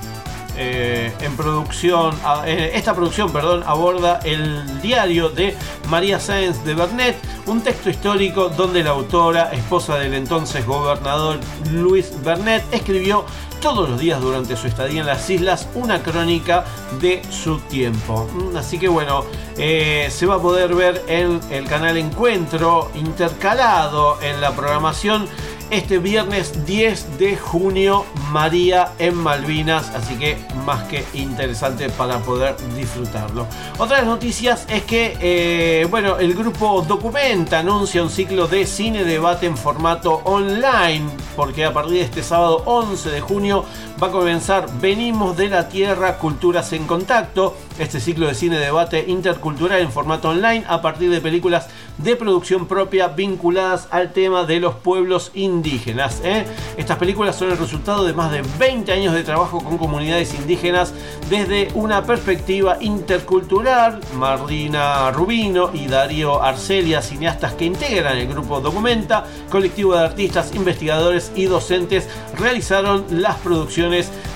eh, en producción, eh, esta producción, perdón, aborda el diario de María Sáenz de Bernet, un texto histórico donde la autora, esposa del entonces gobernador Luis Bernet, escribió todos los días durante su estadía en las islas una crónica de su tiempo. Mm, Así que bueno, eh, se va a poder ver en el canal Encuentro intercalado en la programación este viernes 10 de junio María en Malvinas, así que más que interesante para poder disfrutarlo. Otras noticias es que, eh, bueno, el grupo Documenta anuncia un ciclo de cine debate en formato online, porque a partir de este sábado 11 de junio va a comenzar Venimos de la Tierra, Culturas en Contacto, este ciclo de cine debate intercultural en formato online a partir de películas de producción propia vinculadas al tema de los pueblos indígenas. ¿eh? Estas películas son el resultado de más de 20 años de trabajo con comunidades indígenas desde una perspectiva intercultural. Marlina Rubino y Darío Arcelia, cineastas que integran el grupo Documenta, colectivo de artistas, investigadores y docentes, realizaron las producciones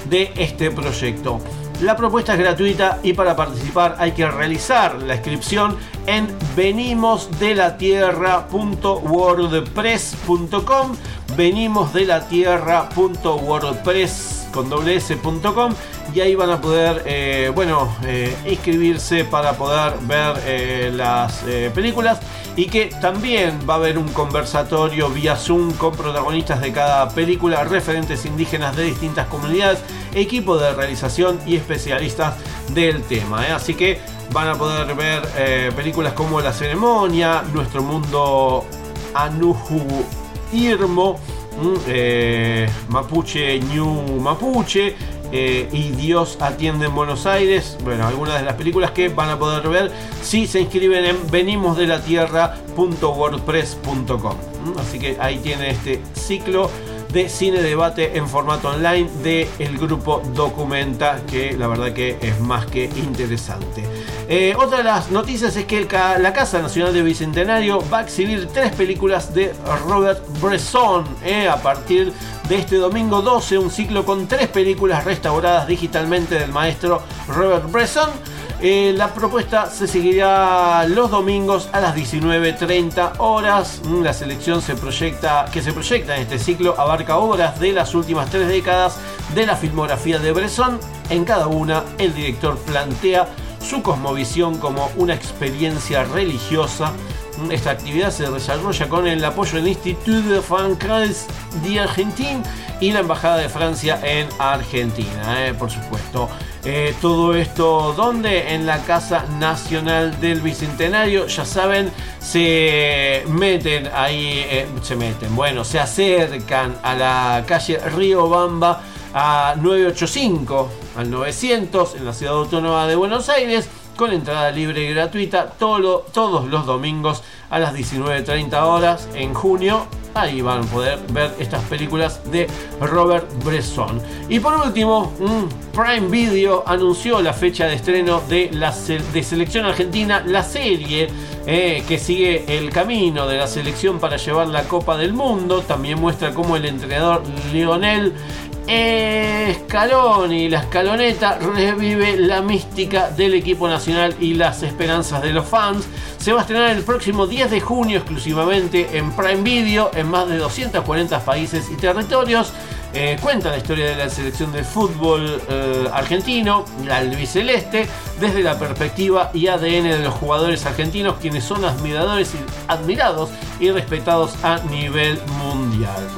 de este proyecto. La propuesta es gratuita y para participar hay que realizar la inscripción en venimosdelatierra.wordpress.com venimosdelatierra.wordpress con doble y ahí van a poder eh, bueno eh, inscribirse para poder ver eh, las eh, películas y que también va a haber un conversatorio vía Zoom con protagonistas de cada película, referentes indígenas de distintas comunidades, equipo de realización y especialistas del tema. ¿eh? Así que van a poder ver eh, películas como La Ceremonia, Nuestro Mundo Anuju Irmo, mm, eh, Mapuche Ñu Mapuche. Eh, y Dios atiende en Buenos Aires. Bueno, algunas de las películas que van a poder ver si se inscriben en venimosdelatierra.wordpress.com. ¿Mm? Así que ahí tiene este ciclo de cine debate en formato online de el grupo Documenta que la verdad que es más que interesante. Eh, otra de las noticias es que el la Casa Nacional de Bicentenario va a exhibir tres películas de Robert Bresson eh, a partir de este domingo 12, un ciclo con tres películas restauradas digitalmente del maestro Robert Bresson. Eh, la propuesta se seguirá los domingos a las 19.30 horas. Mm, La selección se proyecta, que se proyecta en este ciclo abarca obras de las últimas tres décadas de la filmografía de Bresson. En cada una, el director plantea su cosmovisión como una experiencia religiosa. Esta actividad se desarrolla con el apoyo del Institut de Francais d'Argentine y la Embajada de Francia en Argentina, eh, por supuesto. Eh, todo esto, donde En la Casa Nacional del Bicentenario, ya saben, se meten ahí, eh, se meten, bueno, se acercan a la calle Río Bamba a 985, al 900, en la Ciudad Autónoma de Buenos Aires, con entrada libre y gratuita todos los domingos a las 19.30 horas en junio. Ahí van a poder ver estas películas de Robert Bresson. Y por último, Prime Video anunció la fecha de estreno de la de selección argentina, la serie eh, que sigue el camino de la selección para llevar la Copa del Mundo. También muestra cómo el entrenador Lionel Scaloni, la escaloneta, revive la mística del equipo nacional y las esperanzas de los fans. Se va a estrenar el próximo 10 de junio exclusivamente en Prime Video en más de 240 países y territorios. Eh, cuenta la historia de la selección de fútbol eh, argentino, la albiceleste, desde la perspectiva y ADN de los jugadores argentinos, quienes son admiradores y admirados y respetados a nivel mundial.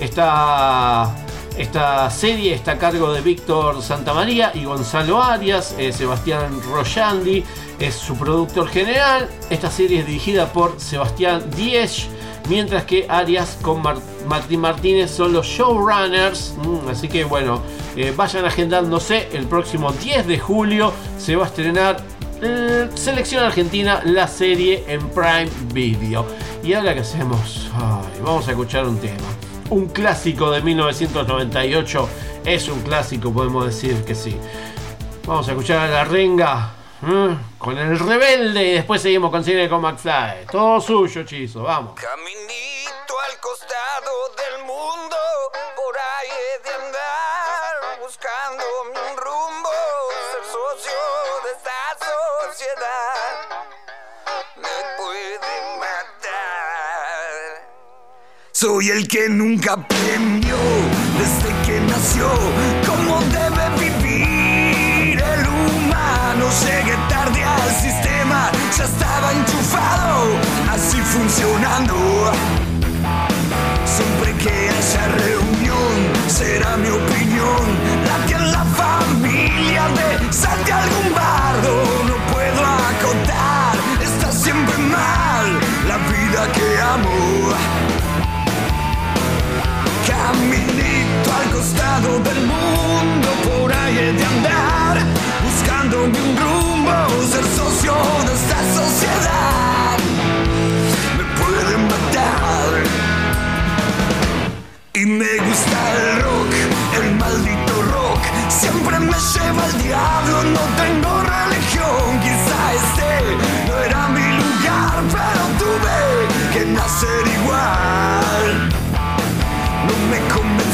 Esta, esta serie está a cargo de Víctor Santamaría y Gonzalo Arias, eh, Sebastián Royandi es su productor general. Esta serie es dirigida por Sebastián Diez mientras que Arias con Mar- Martín Martínez son los showrunners. Mm, así que bueno, eh, vayan agendándose. El próximo 10 de julio se va a estrenar eh, selección argentina, la serie en Prime Video. Y ahora que hacemos, vamos a escuchar un tema. Un clásico de 1998. Es un clásico, podemos decir que sí. Vamos a escuchar a la renga ¿eh? con el rebelde y después seguimos con cine con McFly. Todo suyo, Chizo, vamos. Caminito al costado del mundo, por ahí he de andar, buscando un rumbo, ser socio de esta sociedad. Soy el que nunca aprendió desde que nació cómo debe vivir el humano. Llegué tarde al sistema, ya estaba enchufado, así funcionando. Siempre que haya reunión, será mi opinión la que en la familia de salte algún bardo. No puedo acotar, está siempre mal la vida que amo. Caminito al costado del mundo, por ahí he de andar, buscándome un rumbo, ser socio de esta sociedad. Me pueden matar. Y me gusta el rock, el maldito rock, siempre me lleva al diablo, no tengo religión, quizá este no era mi lugar, pero tuve que nacer igual.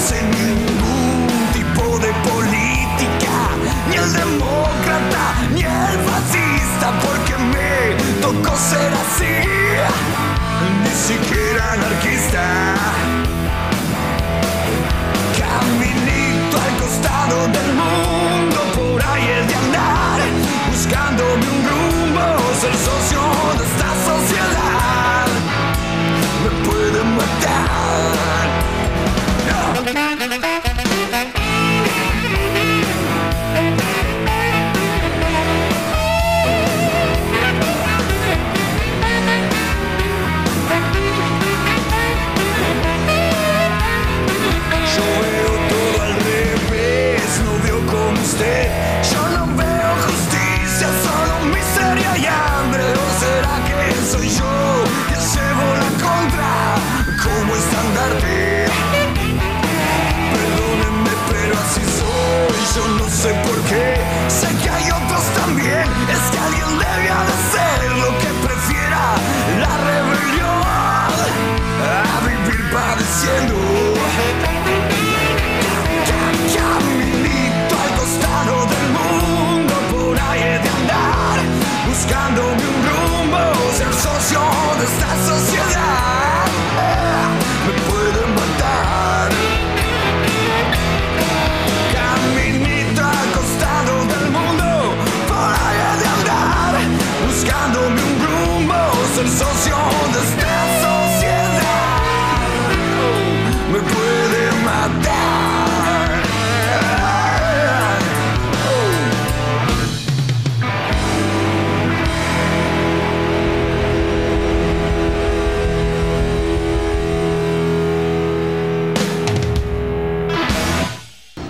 Convence ningún tipo de política, ni el demócrata, ni el fascista, porque me tocó ser así, ni siquiera anarquista. Caminito al costado del mundo, por ahí he de andar, buscándome un rumbo, Thank you.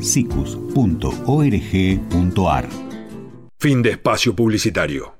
sicus.org.ar Fin de espacio publicitario.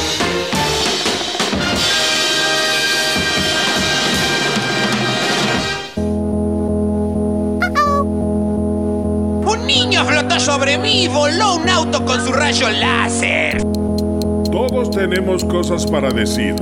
Niño flotó sobre mí y voló un auto con su rayo láser. Todos tenemos cosas para decir.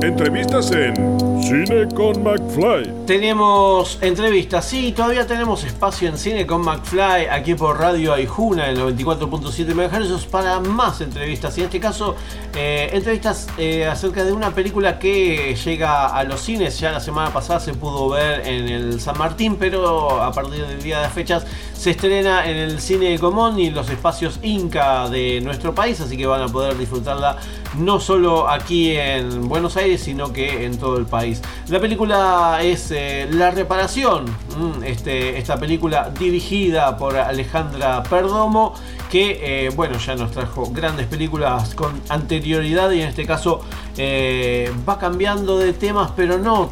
Entrevistas en Cine con McFly. Tenemos entrevistas, sí, todavía tenemos espacio en cine con McFly aquí por Radio Aijuna, el 94.7 MHz, para más entrevistas. Y en este caso, eh, entrevistas eh, acerca de una película que llega a los cines. Ya la semana pasada se pudo ver en el San Martín, pero a partir del día de las fechas se estrena en el Cine Común y en los espacios Inca de nuestro país, así que van a poder disfrutarla no solo aquí en Buenos Aires, sino que en todo el país. La película es eh, La Reparación, mm, este, esta película dirigida por Alejandra Perdomo, que eh, bueno, ya nos trajo grandes películas con anterioridad y en este caso eh, va cambiando de temas, pero no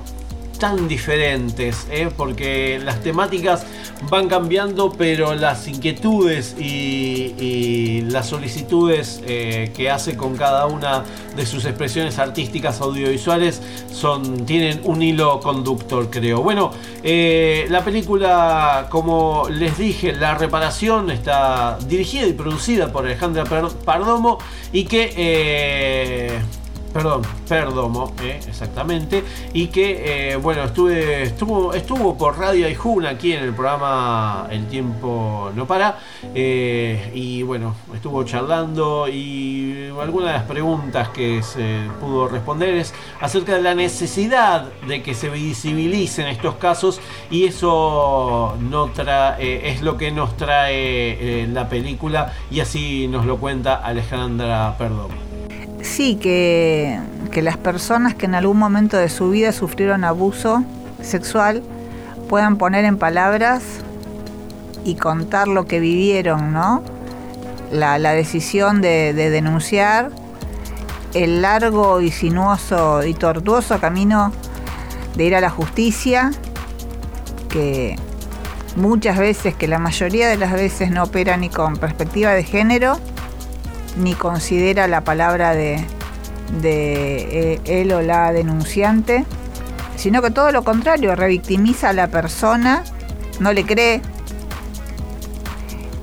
tan diferentes, ¿eh? porque las temáticas van cambiando, pero las inquietudes y, las solicitudes eh, que hace con cada una de sus expresiones artísticas audiovisuales son, tienen un hilo conductor, creo. Bueno, eh, la película, como les dije, La Reparación está dirigida y producida por Alejandra Per- Pardomo y que... Perdón, Perdomo, eh, exactamente. Y que, eh, bueno, estuve, estuvo, estuvo por Radio Aijuna aquí en el programa El Tiempo No Para. eh, y bueno, estuvo charlando y algunas de las preguntas que se pudo responder es acerca de la necesidad de que se visibilicen estos casos y eso no trae, es lo que nos trae la película y así nos lo cuenta Alejandra Perdomo. Sí, que, las personas que en algún momento de su vida sufrieron abuso sexual puedan poner en palabras y contar lo que vivieron, ¿no? La, la decisión de, de denunciar el largo y sinuoso y tortuoso camino de ir a la justicia, que muchas veces, que la mayoría de las veces no opera ni con perspectiva de género, ni considera la palabra de, de eh, él o la denunciante, sino que todo lo contrario, revictimiza a la persona, no le cree,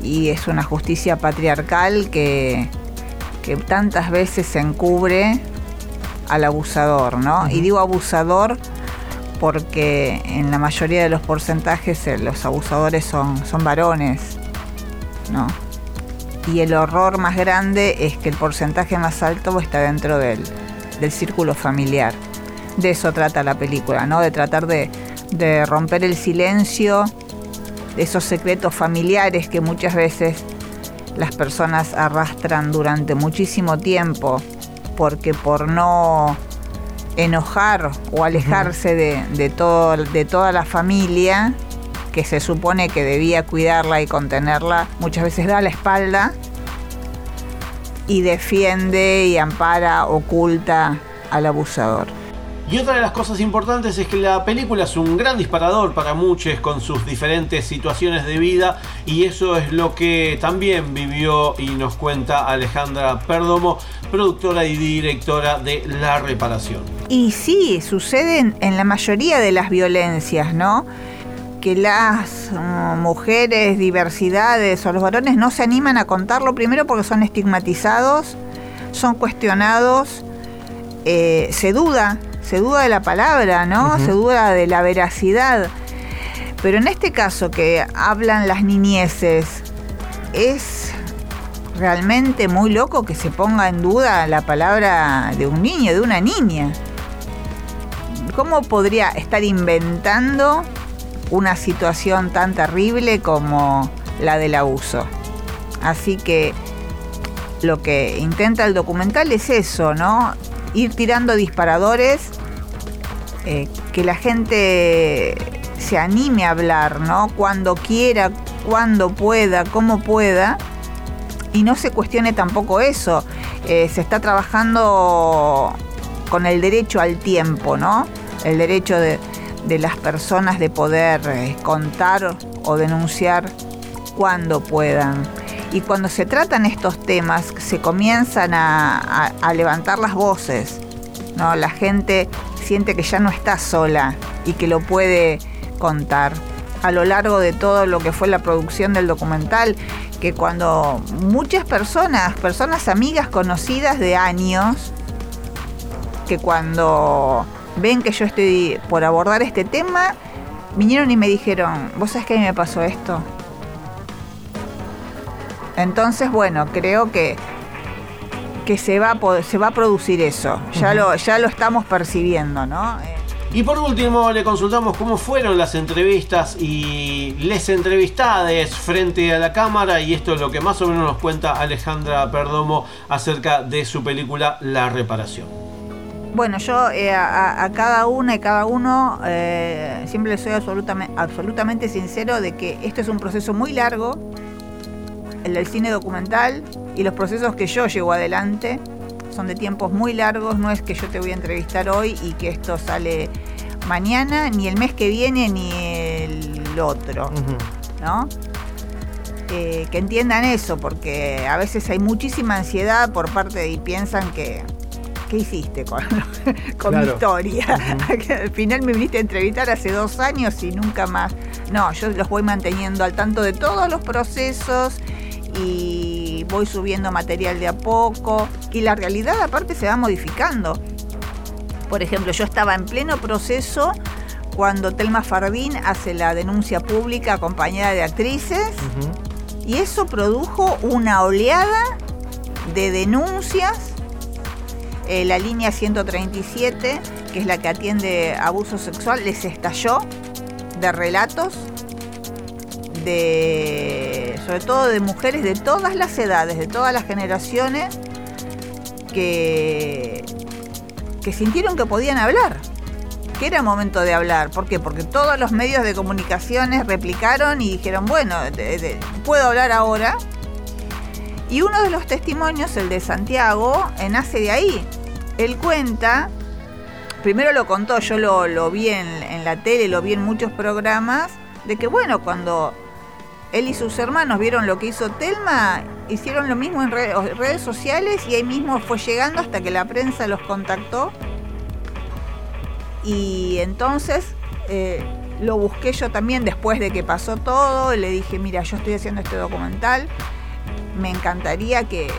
y es una justicia patriarcal que, que tantas veces se encubre al abusador, ¿no? Y digo abusador porque en la mayoría de los porcentajes eh, los abusadores son, son varones, ¿no? Y el horror más grande es que el porcentaje más alto está dentro del, del círculo familiar. De eso trata la película, ¿no? De tratar de, de romper el silencio, de esos secretos familiares que muchas veces las personas arrastran durante muchísimo tiempo, porque por no enojar o alejarse de, de todo, de toda la familia, que se supone que debía cuidarla y contenerla, muchas veces da la espalda y defiende y ampara, oculta al abusador. Y otra de las cosas importantes es que la película es un gran disparador para muchos con sus diferentes situaciones de vida y eso es lo que también vivió y nos cuenta Alejandra Perdomo, productora y directora de La Reparación. Y sí, suceden en la mayoría de las violencias, ¿no? Que las uh, mujeres, diversidades o los varones no se animan a contarlo primero porque son estigmatizados, son cuestionados, eh, se duda se duda de la palabra, ¿no? Se duda de la veracidad. Pero en este caso que hablan las niñeces, es realmente muy loco que se ponga en duda la palabra de un niño, de una niña. ¿Cómo podría estar inventando una situación tan terrible como la del abuso? Así que lo que intenta el documental es eso, ¿no? Ir tirando disparadores eh, que la gente se anime a hablar, ¿no? Cuando quiera, cuando pueda, como pueda, y no se cuestione tampoco eso. Eh, se está trabajando con el derecho al tiempo, ¿no? El derecho de, de las personas de poder eh, contar o denunciar cuando puedan. Y cuando se tratan estos temas, se comienzan a, levantar las voces. ¿no? La gente siente que ya no está sola y que lo puede contar. A lo largo de todo lo que fue la producción del documental, que cuando muchas personas, personas amigas conocidas de años, que cuando ven que yo estoy por abordar este tema, vinieron y me dijeron, ¿vos sabés que a mí me pasó esto? Entonces, bueno, creo que que se va a, poder, se va a producir eso. Ya, uh -huh. lo, ya lo estamos percibiendo, ¿no? Y por último le consultamos cómo fueron las entrevistas y les entrevistades frente a la cámara y esto es lo que más o menos nos cuenta Alejandra Perdomo acerca de su película La Reparación. Bueno, yo eh, a, a, cada una y cada uno eh, siempre soy absolutamente, absolutamente sincero de que esto es un proceso muy largo, el del cine documental y los procesos que yo llevo adelante son de tiempos muy largos, no es que yo te voy a entrevistar hoy y que esto sale mañana, ni el mes que viene, ni el otro, uh -huh. ¿no? Eh, que entiendan eso, porque a veces hay muchísima ansiedad por parte de, y piensan que, ¿qué hiciste con, con claro. mi historia? Uh -huh. Al final me viniste a entrevistar hace dos años y nunca más. No, yo los voy manteniendo al tanto de todos los procesos y voy subiendo material de a poco y la realidad aparte se va modificando. Por ejemplo, yo estaba en pleno proceso cuando Telma Fardín hace la denuncia pública acompañada de actrices uh -huh. y eso produjo una oleada de denuncias. Eh, la línea 137, que es la que atiende abuso sexual, les estalló de relatos de, sobre todo de mujeres de todas las edades, de todas las generaciones, que, que sintieron que podían hablar, que era momento de hablar. ¿Por qué? Porque todos los medios de comunicaciones replicaron y dijeron, bueno, puedo hablar ahora. Y uno de los testimonios, el de Santiago, nace de ahí. Él cuenta, primero lo contó, yo lo, vi en, en la tele, lo vi en muchos programas, de que bueno, cuando él y sus hermanos vieron lo que hizo Telma, hicieron lo mismo en redes sociales y ahí mismo fue llegando hasta que la prensa los contactó. Y entonces eh, lo busqué yo también después de que pasó todo. Y le dije, mira, yo estoy haciendo este documental. Me encantaría que,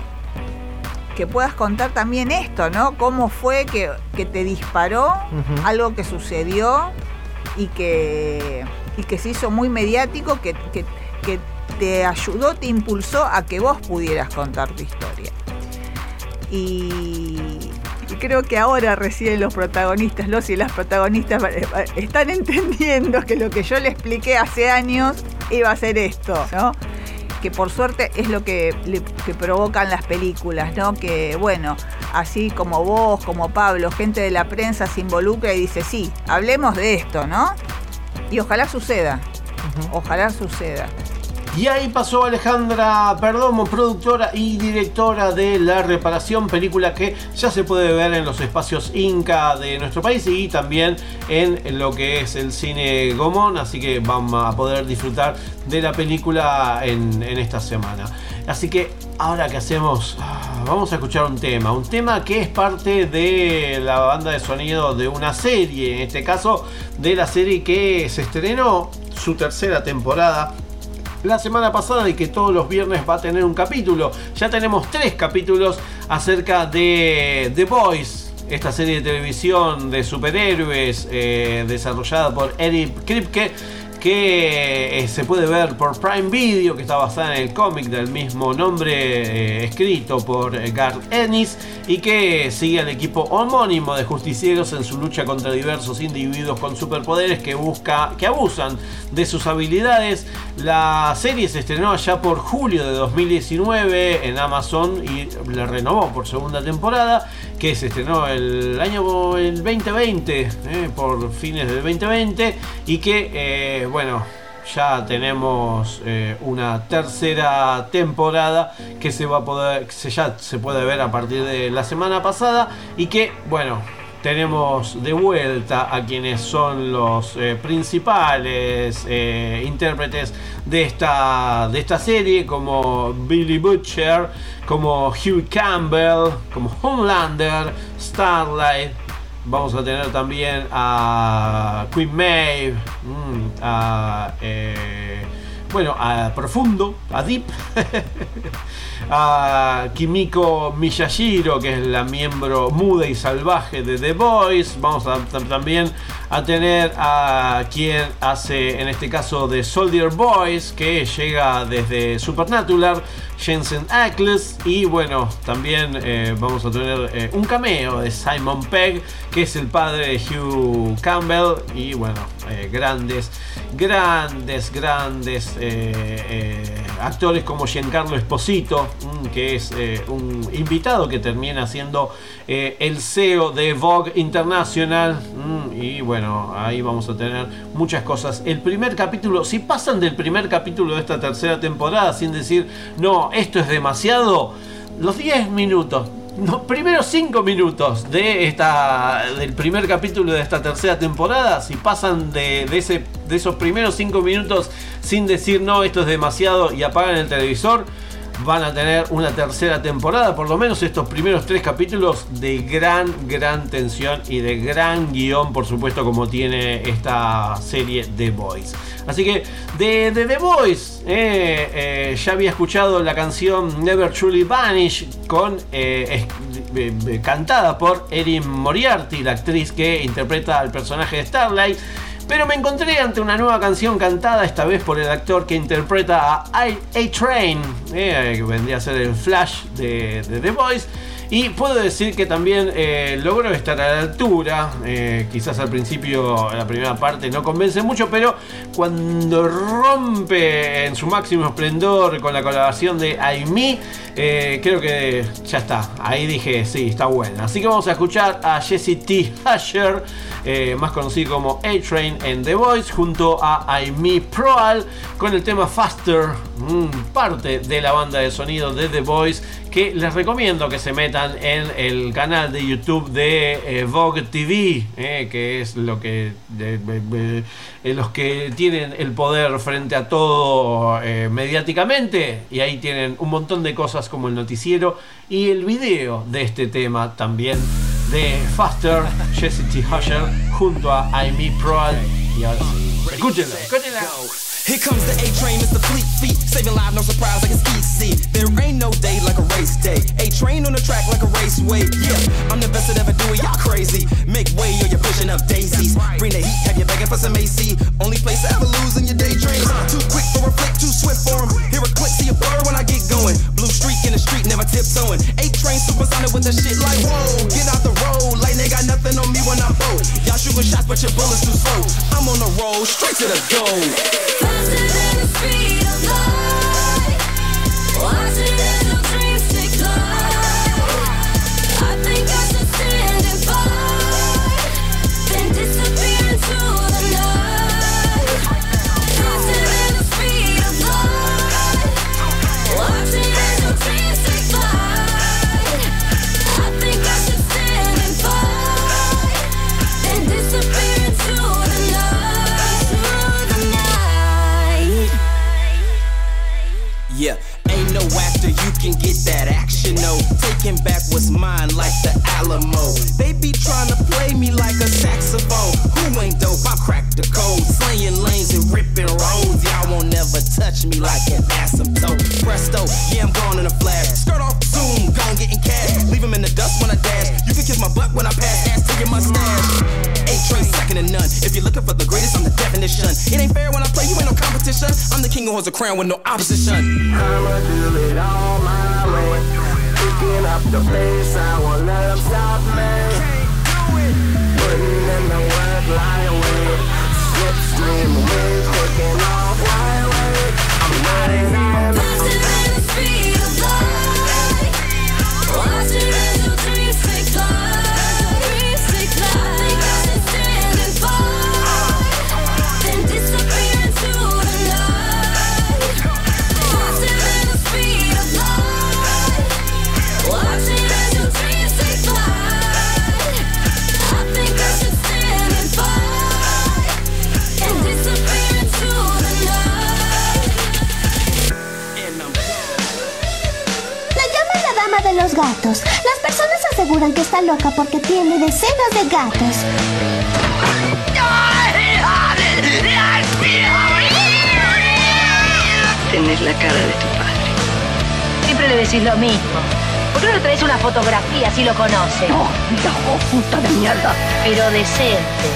que puedas contar también esto, ¿no? Cómo fue que, que te disparó uh -huh. algo que sucedió y que, y que se hizo muy mediático, que, que que te ayudó, te impulsó a que vos pudieras contar tu historia. Y Y creo que ahora recién los protagonistas, los y las protagonistas eh, eh, están entendiendo que lo que yo le expliqué hace años iba a ser esto, ¿no? Que por suerte es lo que, le- que provocan las películas, ¿no? Que bueno, así como vos, como Pablo, gente de la prensa se involucra y dice, sí, hablemos de esto, ¿no? Y ojalá suceda, ojalá suceda. Y ahí pasó Alejandra Perdomo, productora y directora de La Reparación, película que ya se puede ver en los espacios Inca de nuestro país y también en lo que es el cine Gomón, así que vamos a poder disfrutar de la película en, en esta semana. Así que ahora que hacemos, Ah, vamos a escuchar un tema, un tema que es parte de la banda de sonido de una serie, en este caso de la serie que se estrenó su tercera temporada la semana pasada y que todos los viernes va a tener un capítulo. Ya tenemos tres capítulos acerca de The Boys, esta serie de televisión de superhéroes eh, desarrollada por Eric Kripke. Que eh, se puede ver por Prime Video, que está basada en el cómic del mismo nombre, eh, escrito por eh, Garth Ennis, y que sigue al equipo homónimo de justicieros en su lucha contra diversos individuos con superpoderes que busca, que abusan de sus habilidades. La serie se estrenó allá por julio de 2019 en Amazon y la renovó por segunda temporada, que se estrenó el año el 2020, eh, por fines del 2020, y que, eh, bueno, ya tenemos eh, una tercera temporada que se va a poder, que se, ya se puede ver a partir de la semana pasada y que, bueno, tenemos de vuelta a quienes son los eh, principales eh, intérpretes de esta, de esta serie, como Billy Butcher, como Hugh Campbell, como Homelander, Starlight. Vamos a tener también a Queen Maeve, mm, a, eh, bueno, a Profundo, a Deep, a Kimiko Miyashiro, que es la miembro muda y salvaje de The Voice. Vamos a también a tener a quien hace, en este caso, de Soldier Boys, que llega desde Supernatural, Jensen Ackles. Y bueno, también eh, vamos a tener eh, un cameo de Simon Pegg, que es el padre de Hugh Campbell. Y bueno, eh, grandes, grandes, grandes actores como Giancarlo Esposito, mm, que es eh, un invitado que termina siendo eh, el CEO de Vogue International. mm, y bueno, ahí vamos a tener muchas cosas. El primer capítulo, si pasan del primer capítulo de esta tercera temporada sin decir, no, esto es demasiado, los 10 minutos. Los primeros 5 minutos de esta, del primer capítulo de esta tercera temporada, si pasan de, de ese, de esos primeros 5 minutos sin decir no, esto es demasiado y apagan el televisor, van a tener una tercera temporada, por lo menos estos primeros tres capítulos de gran, gran tensión y de gran guion, por supuesto, como tiene esta serie The Boys. Así que de, The Boys, eh, eh, ya había escuchado la canción Never Truly Vanish con eh, cantada por Erin Moriarty, la actriz que interpreta al personaje de Starlight. Pero me encontré ante una nueva canción cantada, esta vez por el actor que interpreta a A-Train, eh, que vendría a ser el Flash de, de The Voice. Y puedo decir que también eh, logró estar a la altura. eh, quizás al principio, la primera parte no convence mucho, pero cuando rompe en su máximo esplendor con la colaboración de Aimee, eh, creo que ya está. Ahí dije, sí, está buena. Así que vamos a escuchar a Jesse T. Asher, más conocido como A-Train en The Voice, junto a Aimee Proal con el tema Faster, mm, parte de la banda de sonido de The Voice, que les recomiendo que se metan en el canal de YouTube de eh, Vogue TV, eh, que es lo que eh, los que tienen el poder frente a todo mediáticamente, y ahí tienen un montón de cosas como el noticiero y el video de este tema también de Faster, Jesse T. Husher, junto a Aimee Proal. Y ahora sí, escúchenlo. Here comes the A train, it's the fleet feet. Saving lives, no surprise, like it's easy. There ain't no day like a race day. A train on the track like a raceway. Yeah, I'm the best at ever do it, y'all crazy. Make way or you're pushing up daisies. Bring the heat, have you begging for some AC. Only place I ever lose in your daydreams. Too quick for a flick, too swift for 'em. Hear a click, see a blur when I get going. Blue streak in the street, never tiptoeing. A train supersonic with the shit like whoa. Get out the road, like they got nothing on me when I boat. Y'all shooting shots, but your bullets too slow. I'm on the road, straight to the goal. Lost in the street of light. Lost in little dreams can get that action, no. Taking back what's mine like the Alamo. They be trying to play me like a saxophone. Who ain't dope? I crack the code. Slaying lanes and ripping roads. Y'all won't never touch me like an asymptote. Presto, yeah, I'm gone in a flash. Skirt off soon, gone getting cash. Leave 'em in the dust when I dash. You can kiss my butt when I pass ass to your mustache. Eight train second to none. If you're looking for the greatest, I'm the definition. It ain't fair when I competition. I'm the king who holds a crown with no opposition. I'ma do it all my way. Picking up the pace, I won't let 'em stop me. Putting in the work, lie away. Slipstream waves taking off, why wait? I'm not in here. Faster than the speed of light. Watching as your dreams take flight. De los gatos. Las personas aseguran que está loca porque tiene decenas de gatos. Tenés la cara de tu padre. Siempre le decís lo mismo. ¿Por qué no traes una fotografía si lo conoce? No, viejo puta de mierda. Pero decente.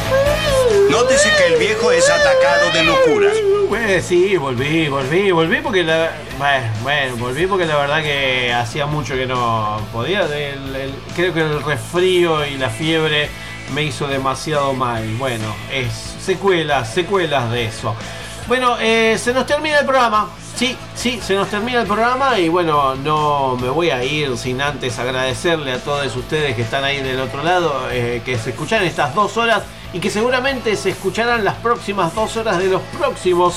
Nótese que el viejo es atacado de locura. Bueno, sí, volví, volví, volví porque la. Bueno, bueno, volví porque la verdad que hacía mucho que no podía. El- el- creo que el resfrío y la fiebre me hizo demasiado mal. Bueno, es secuelas, secuelas de eso. Bueno, eh, se nos termina el programa. Sí, sí, se nos termina el programa y bueno, no me voy a ir sin antes agradecerle a todos ustedes que están ahí del otro lado, eh, que se escuchan estas dos horas y que seguramente se escucharán las próximas dos horas de los próximos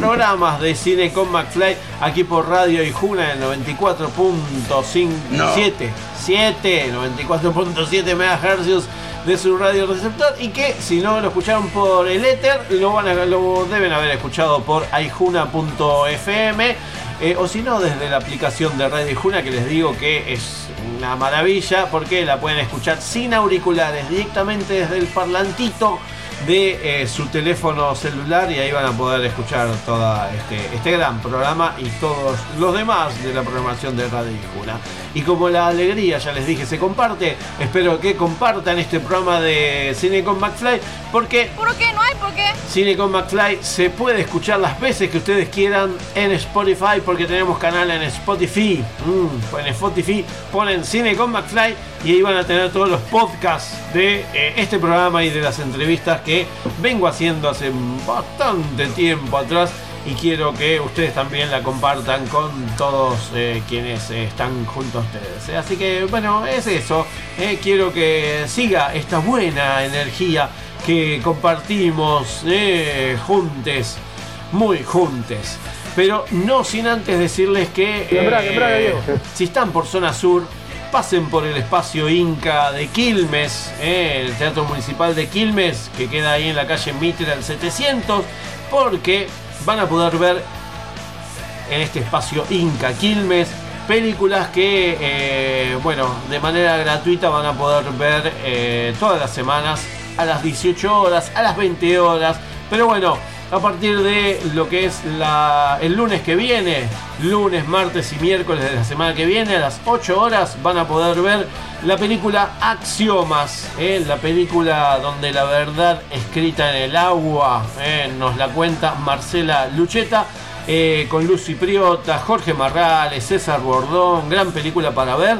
programas de Cine con McFly aquí por Radio Ijuna en 94.7 No. 7, 94.7 MHz de su radio receptor y que si no lo escucharon por el éter lo, van a- lo deben haber escuchado por aijuna.fm eh, o si no desde la aplicación de Radio Ijuna que les digo que es una maravilla porque la pueden escuchar sin auriculares directamente desde el parlantito de eh, su teléfono celular y ahí van a poder escuchar todo este, este gran programa y todos los demás de la programación de Radio Ijuna. Y como la alegría, ya les dije, se comparte, espero que compartan este programa de Cine con McFly porque ¿Por qué? ¿No hay por qué? Cine con McFly se puede escuchar las veces que ustedes quieran en Spotify porque tenemos canal en Spotify. Mm, en Spotify ponen Cine con McFly y ahí van a tener todos los podcasts de eh, este programa y de las entrevistas que vengo haciendo hace bastante tiempo atrás y quiero que ustedes también la compartan con todos eh, quienes eh, están junto a ustedes. eh. Así que bueno, es eso. eh, quiero que siga esta buena energía que compartimos eh, juntes, muy juntes. Pero no sin antes decirles que si están por zona sur, pasen por el espacio Inca de Quilmes, el Teatro Municipal de Quilmes, que queda ahí en la calle Mitre al 700, porque van a poder ver en este espacio Inca Quilmes películas que, eh, bueno, de manera gratuita van a poder ver eh, todas las semanas a las 18 horas, a las 20 horas. Pero bueno, a partir de lo que es la, el lunes que viene, lunes, martes y miércoles de la semana que viene, a las 8 horas van a poder ver la película Axiomas, ¿eh? la película donde la verdad escrita en el agua ¿eh? nos la cuenta Marcela Lucheta. eh, con Lucy Priota, Jorge Marrales, César Bordón, gran película para ver.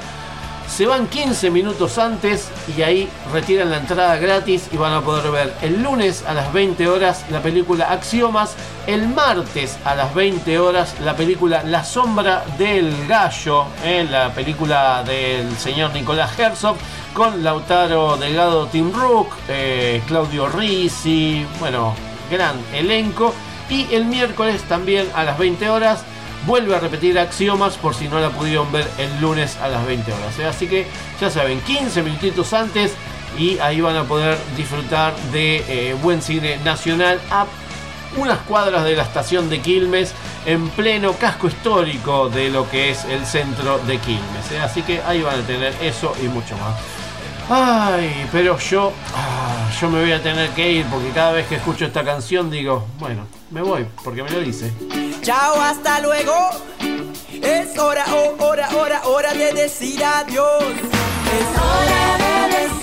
Se van 15 minutos antes y ahí retiran la entrada gratis y van a poder ver el lunes a las 20 horas la película Axiomas, el martes a las 20 horas la película La sombra del gallo, eh, la película del señor Nicolás Herzog con Lautaro Delgado Tim Rook, eh, Claudio Risi, bueno, gran elenco. Y el miércoles también a las 20 horas vuelve a repetir Axiomas por si no la pudieron ver el lunes a las 20 horas. ¿eh? Así que ya saben, 15 minutitos antes y ahí van a poder disfrutar de eh, buen cine nacional a unas cuadras de la estación de Quilmes en pleno casco histórico de lo que es el centro de Quilmes. ¿eh? Así que ahí van a tener eso y mucho más. Ay, pero yo, ah, yo me voy a tener que ir porque cada vez que escucho esta canción digo, bueno, me voy porque me lo dice. Chao, hasta luego. Es hora, oh, hora, hora, hora de decir adiós. Es hora de decir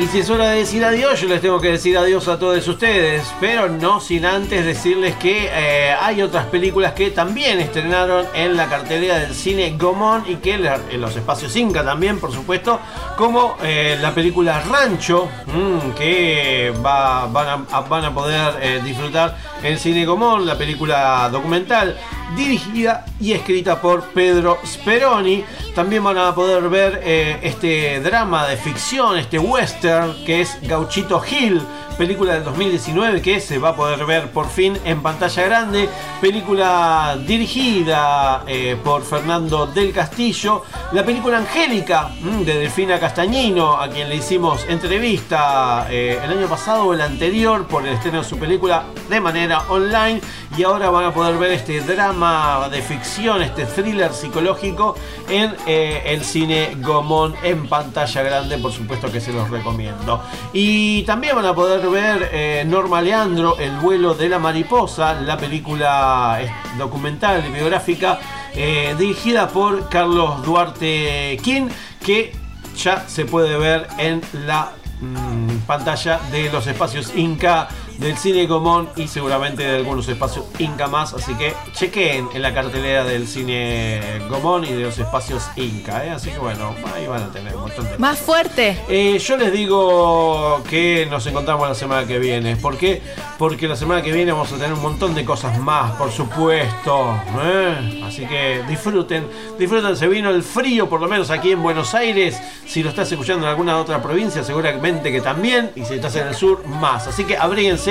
Y si es hora de decir adiós, yo les tengo que decir adiós a todos ustedes, pero no sin antes decirles que eh, hay otras películas que también estrenaron en la cartelera del cine Gomón y que en los espacios Inca también, por supuesto, como eh, la película Rancho, mm, que va- van, a, van a poder eh, disfrutar en cine Gomón, la película documental dirigida y escrita por Pedro Speroni. También van a poder ver eh, este drama de ficción, este western que es Gauchito Hill, película del 2019 que se va a poder ver por fin en pantalla grande. Película dirigida eh, por Fernando del Castillo. La película Angélica mm, de Delfina Castañino, a quien le hicimos entrevista eh, el año pasado o el anterior por el estreno de su película de manera online. Y ahora van a poder ver este drama de ficción, este thriller psicológico en eh, el cine Gomón en pantalla grande. Por supuesto que se los recomiendo. Y también van a poder ver eh, Norma Leandro, El vuelo de la mariposa, la película documental y biográfica eh, dirigida por Carlos Duarte King, que ya se puede ver en la mm, pantalla de los espacios Inca del cine Gomón y seguramente de algunos espacios Inca más. Así que chequeen en la cartelera del cine Gomón y de los espacios Inca. ¿eh? Así que bueno, ahí van a tener un montón de Más fuerte. eh, yo les digo que nos encontramos la semana que viene. ¿Por qué? Porque la semana que viene vamos a tener un montón de cosas más, por supuesto. ¿eh? Así que disfruten, disfruten. Se vino el frío, por lo menos aquí en Buenos Aires. Si lo estás escuchando en alguna otra provincia, seguramente que también. Y si estás en el sur, más. Así que abríguense,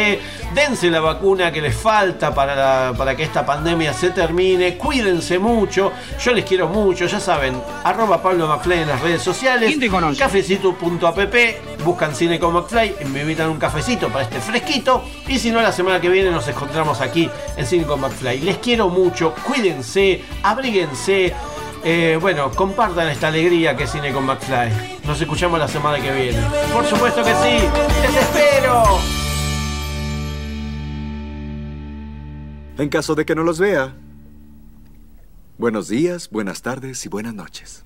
dense la vacuna que les falta para, la- para que esta pandemia se termine. Cuídense mucho. Yo les quiero mucho, ya saben. Arroba Pablo McFly en las redes sociales. Cafecito.app. Buscan Cine con McFly y me invitan un cafecito para este fresquito. Y si no, la semana que viene nos encontramos aquí en Cine con McFly. Les quiero mucho. Cuídense, abríguense. Eh, bueno, compartan esta alegría que es Cine con McFly. Nos escuchamos la semana que viene. Por supuesto que sí. ¡Les espero! En caso de que no los vea, buenos días, buenas tardes y buenas noches.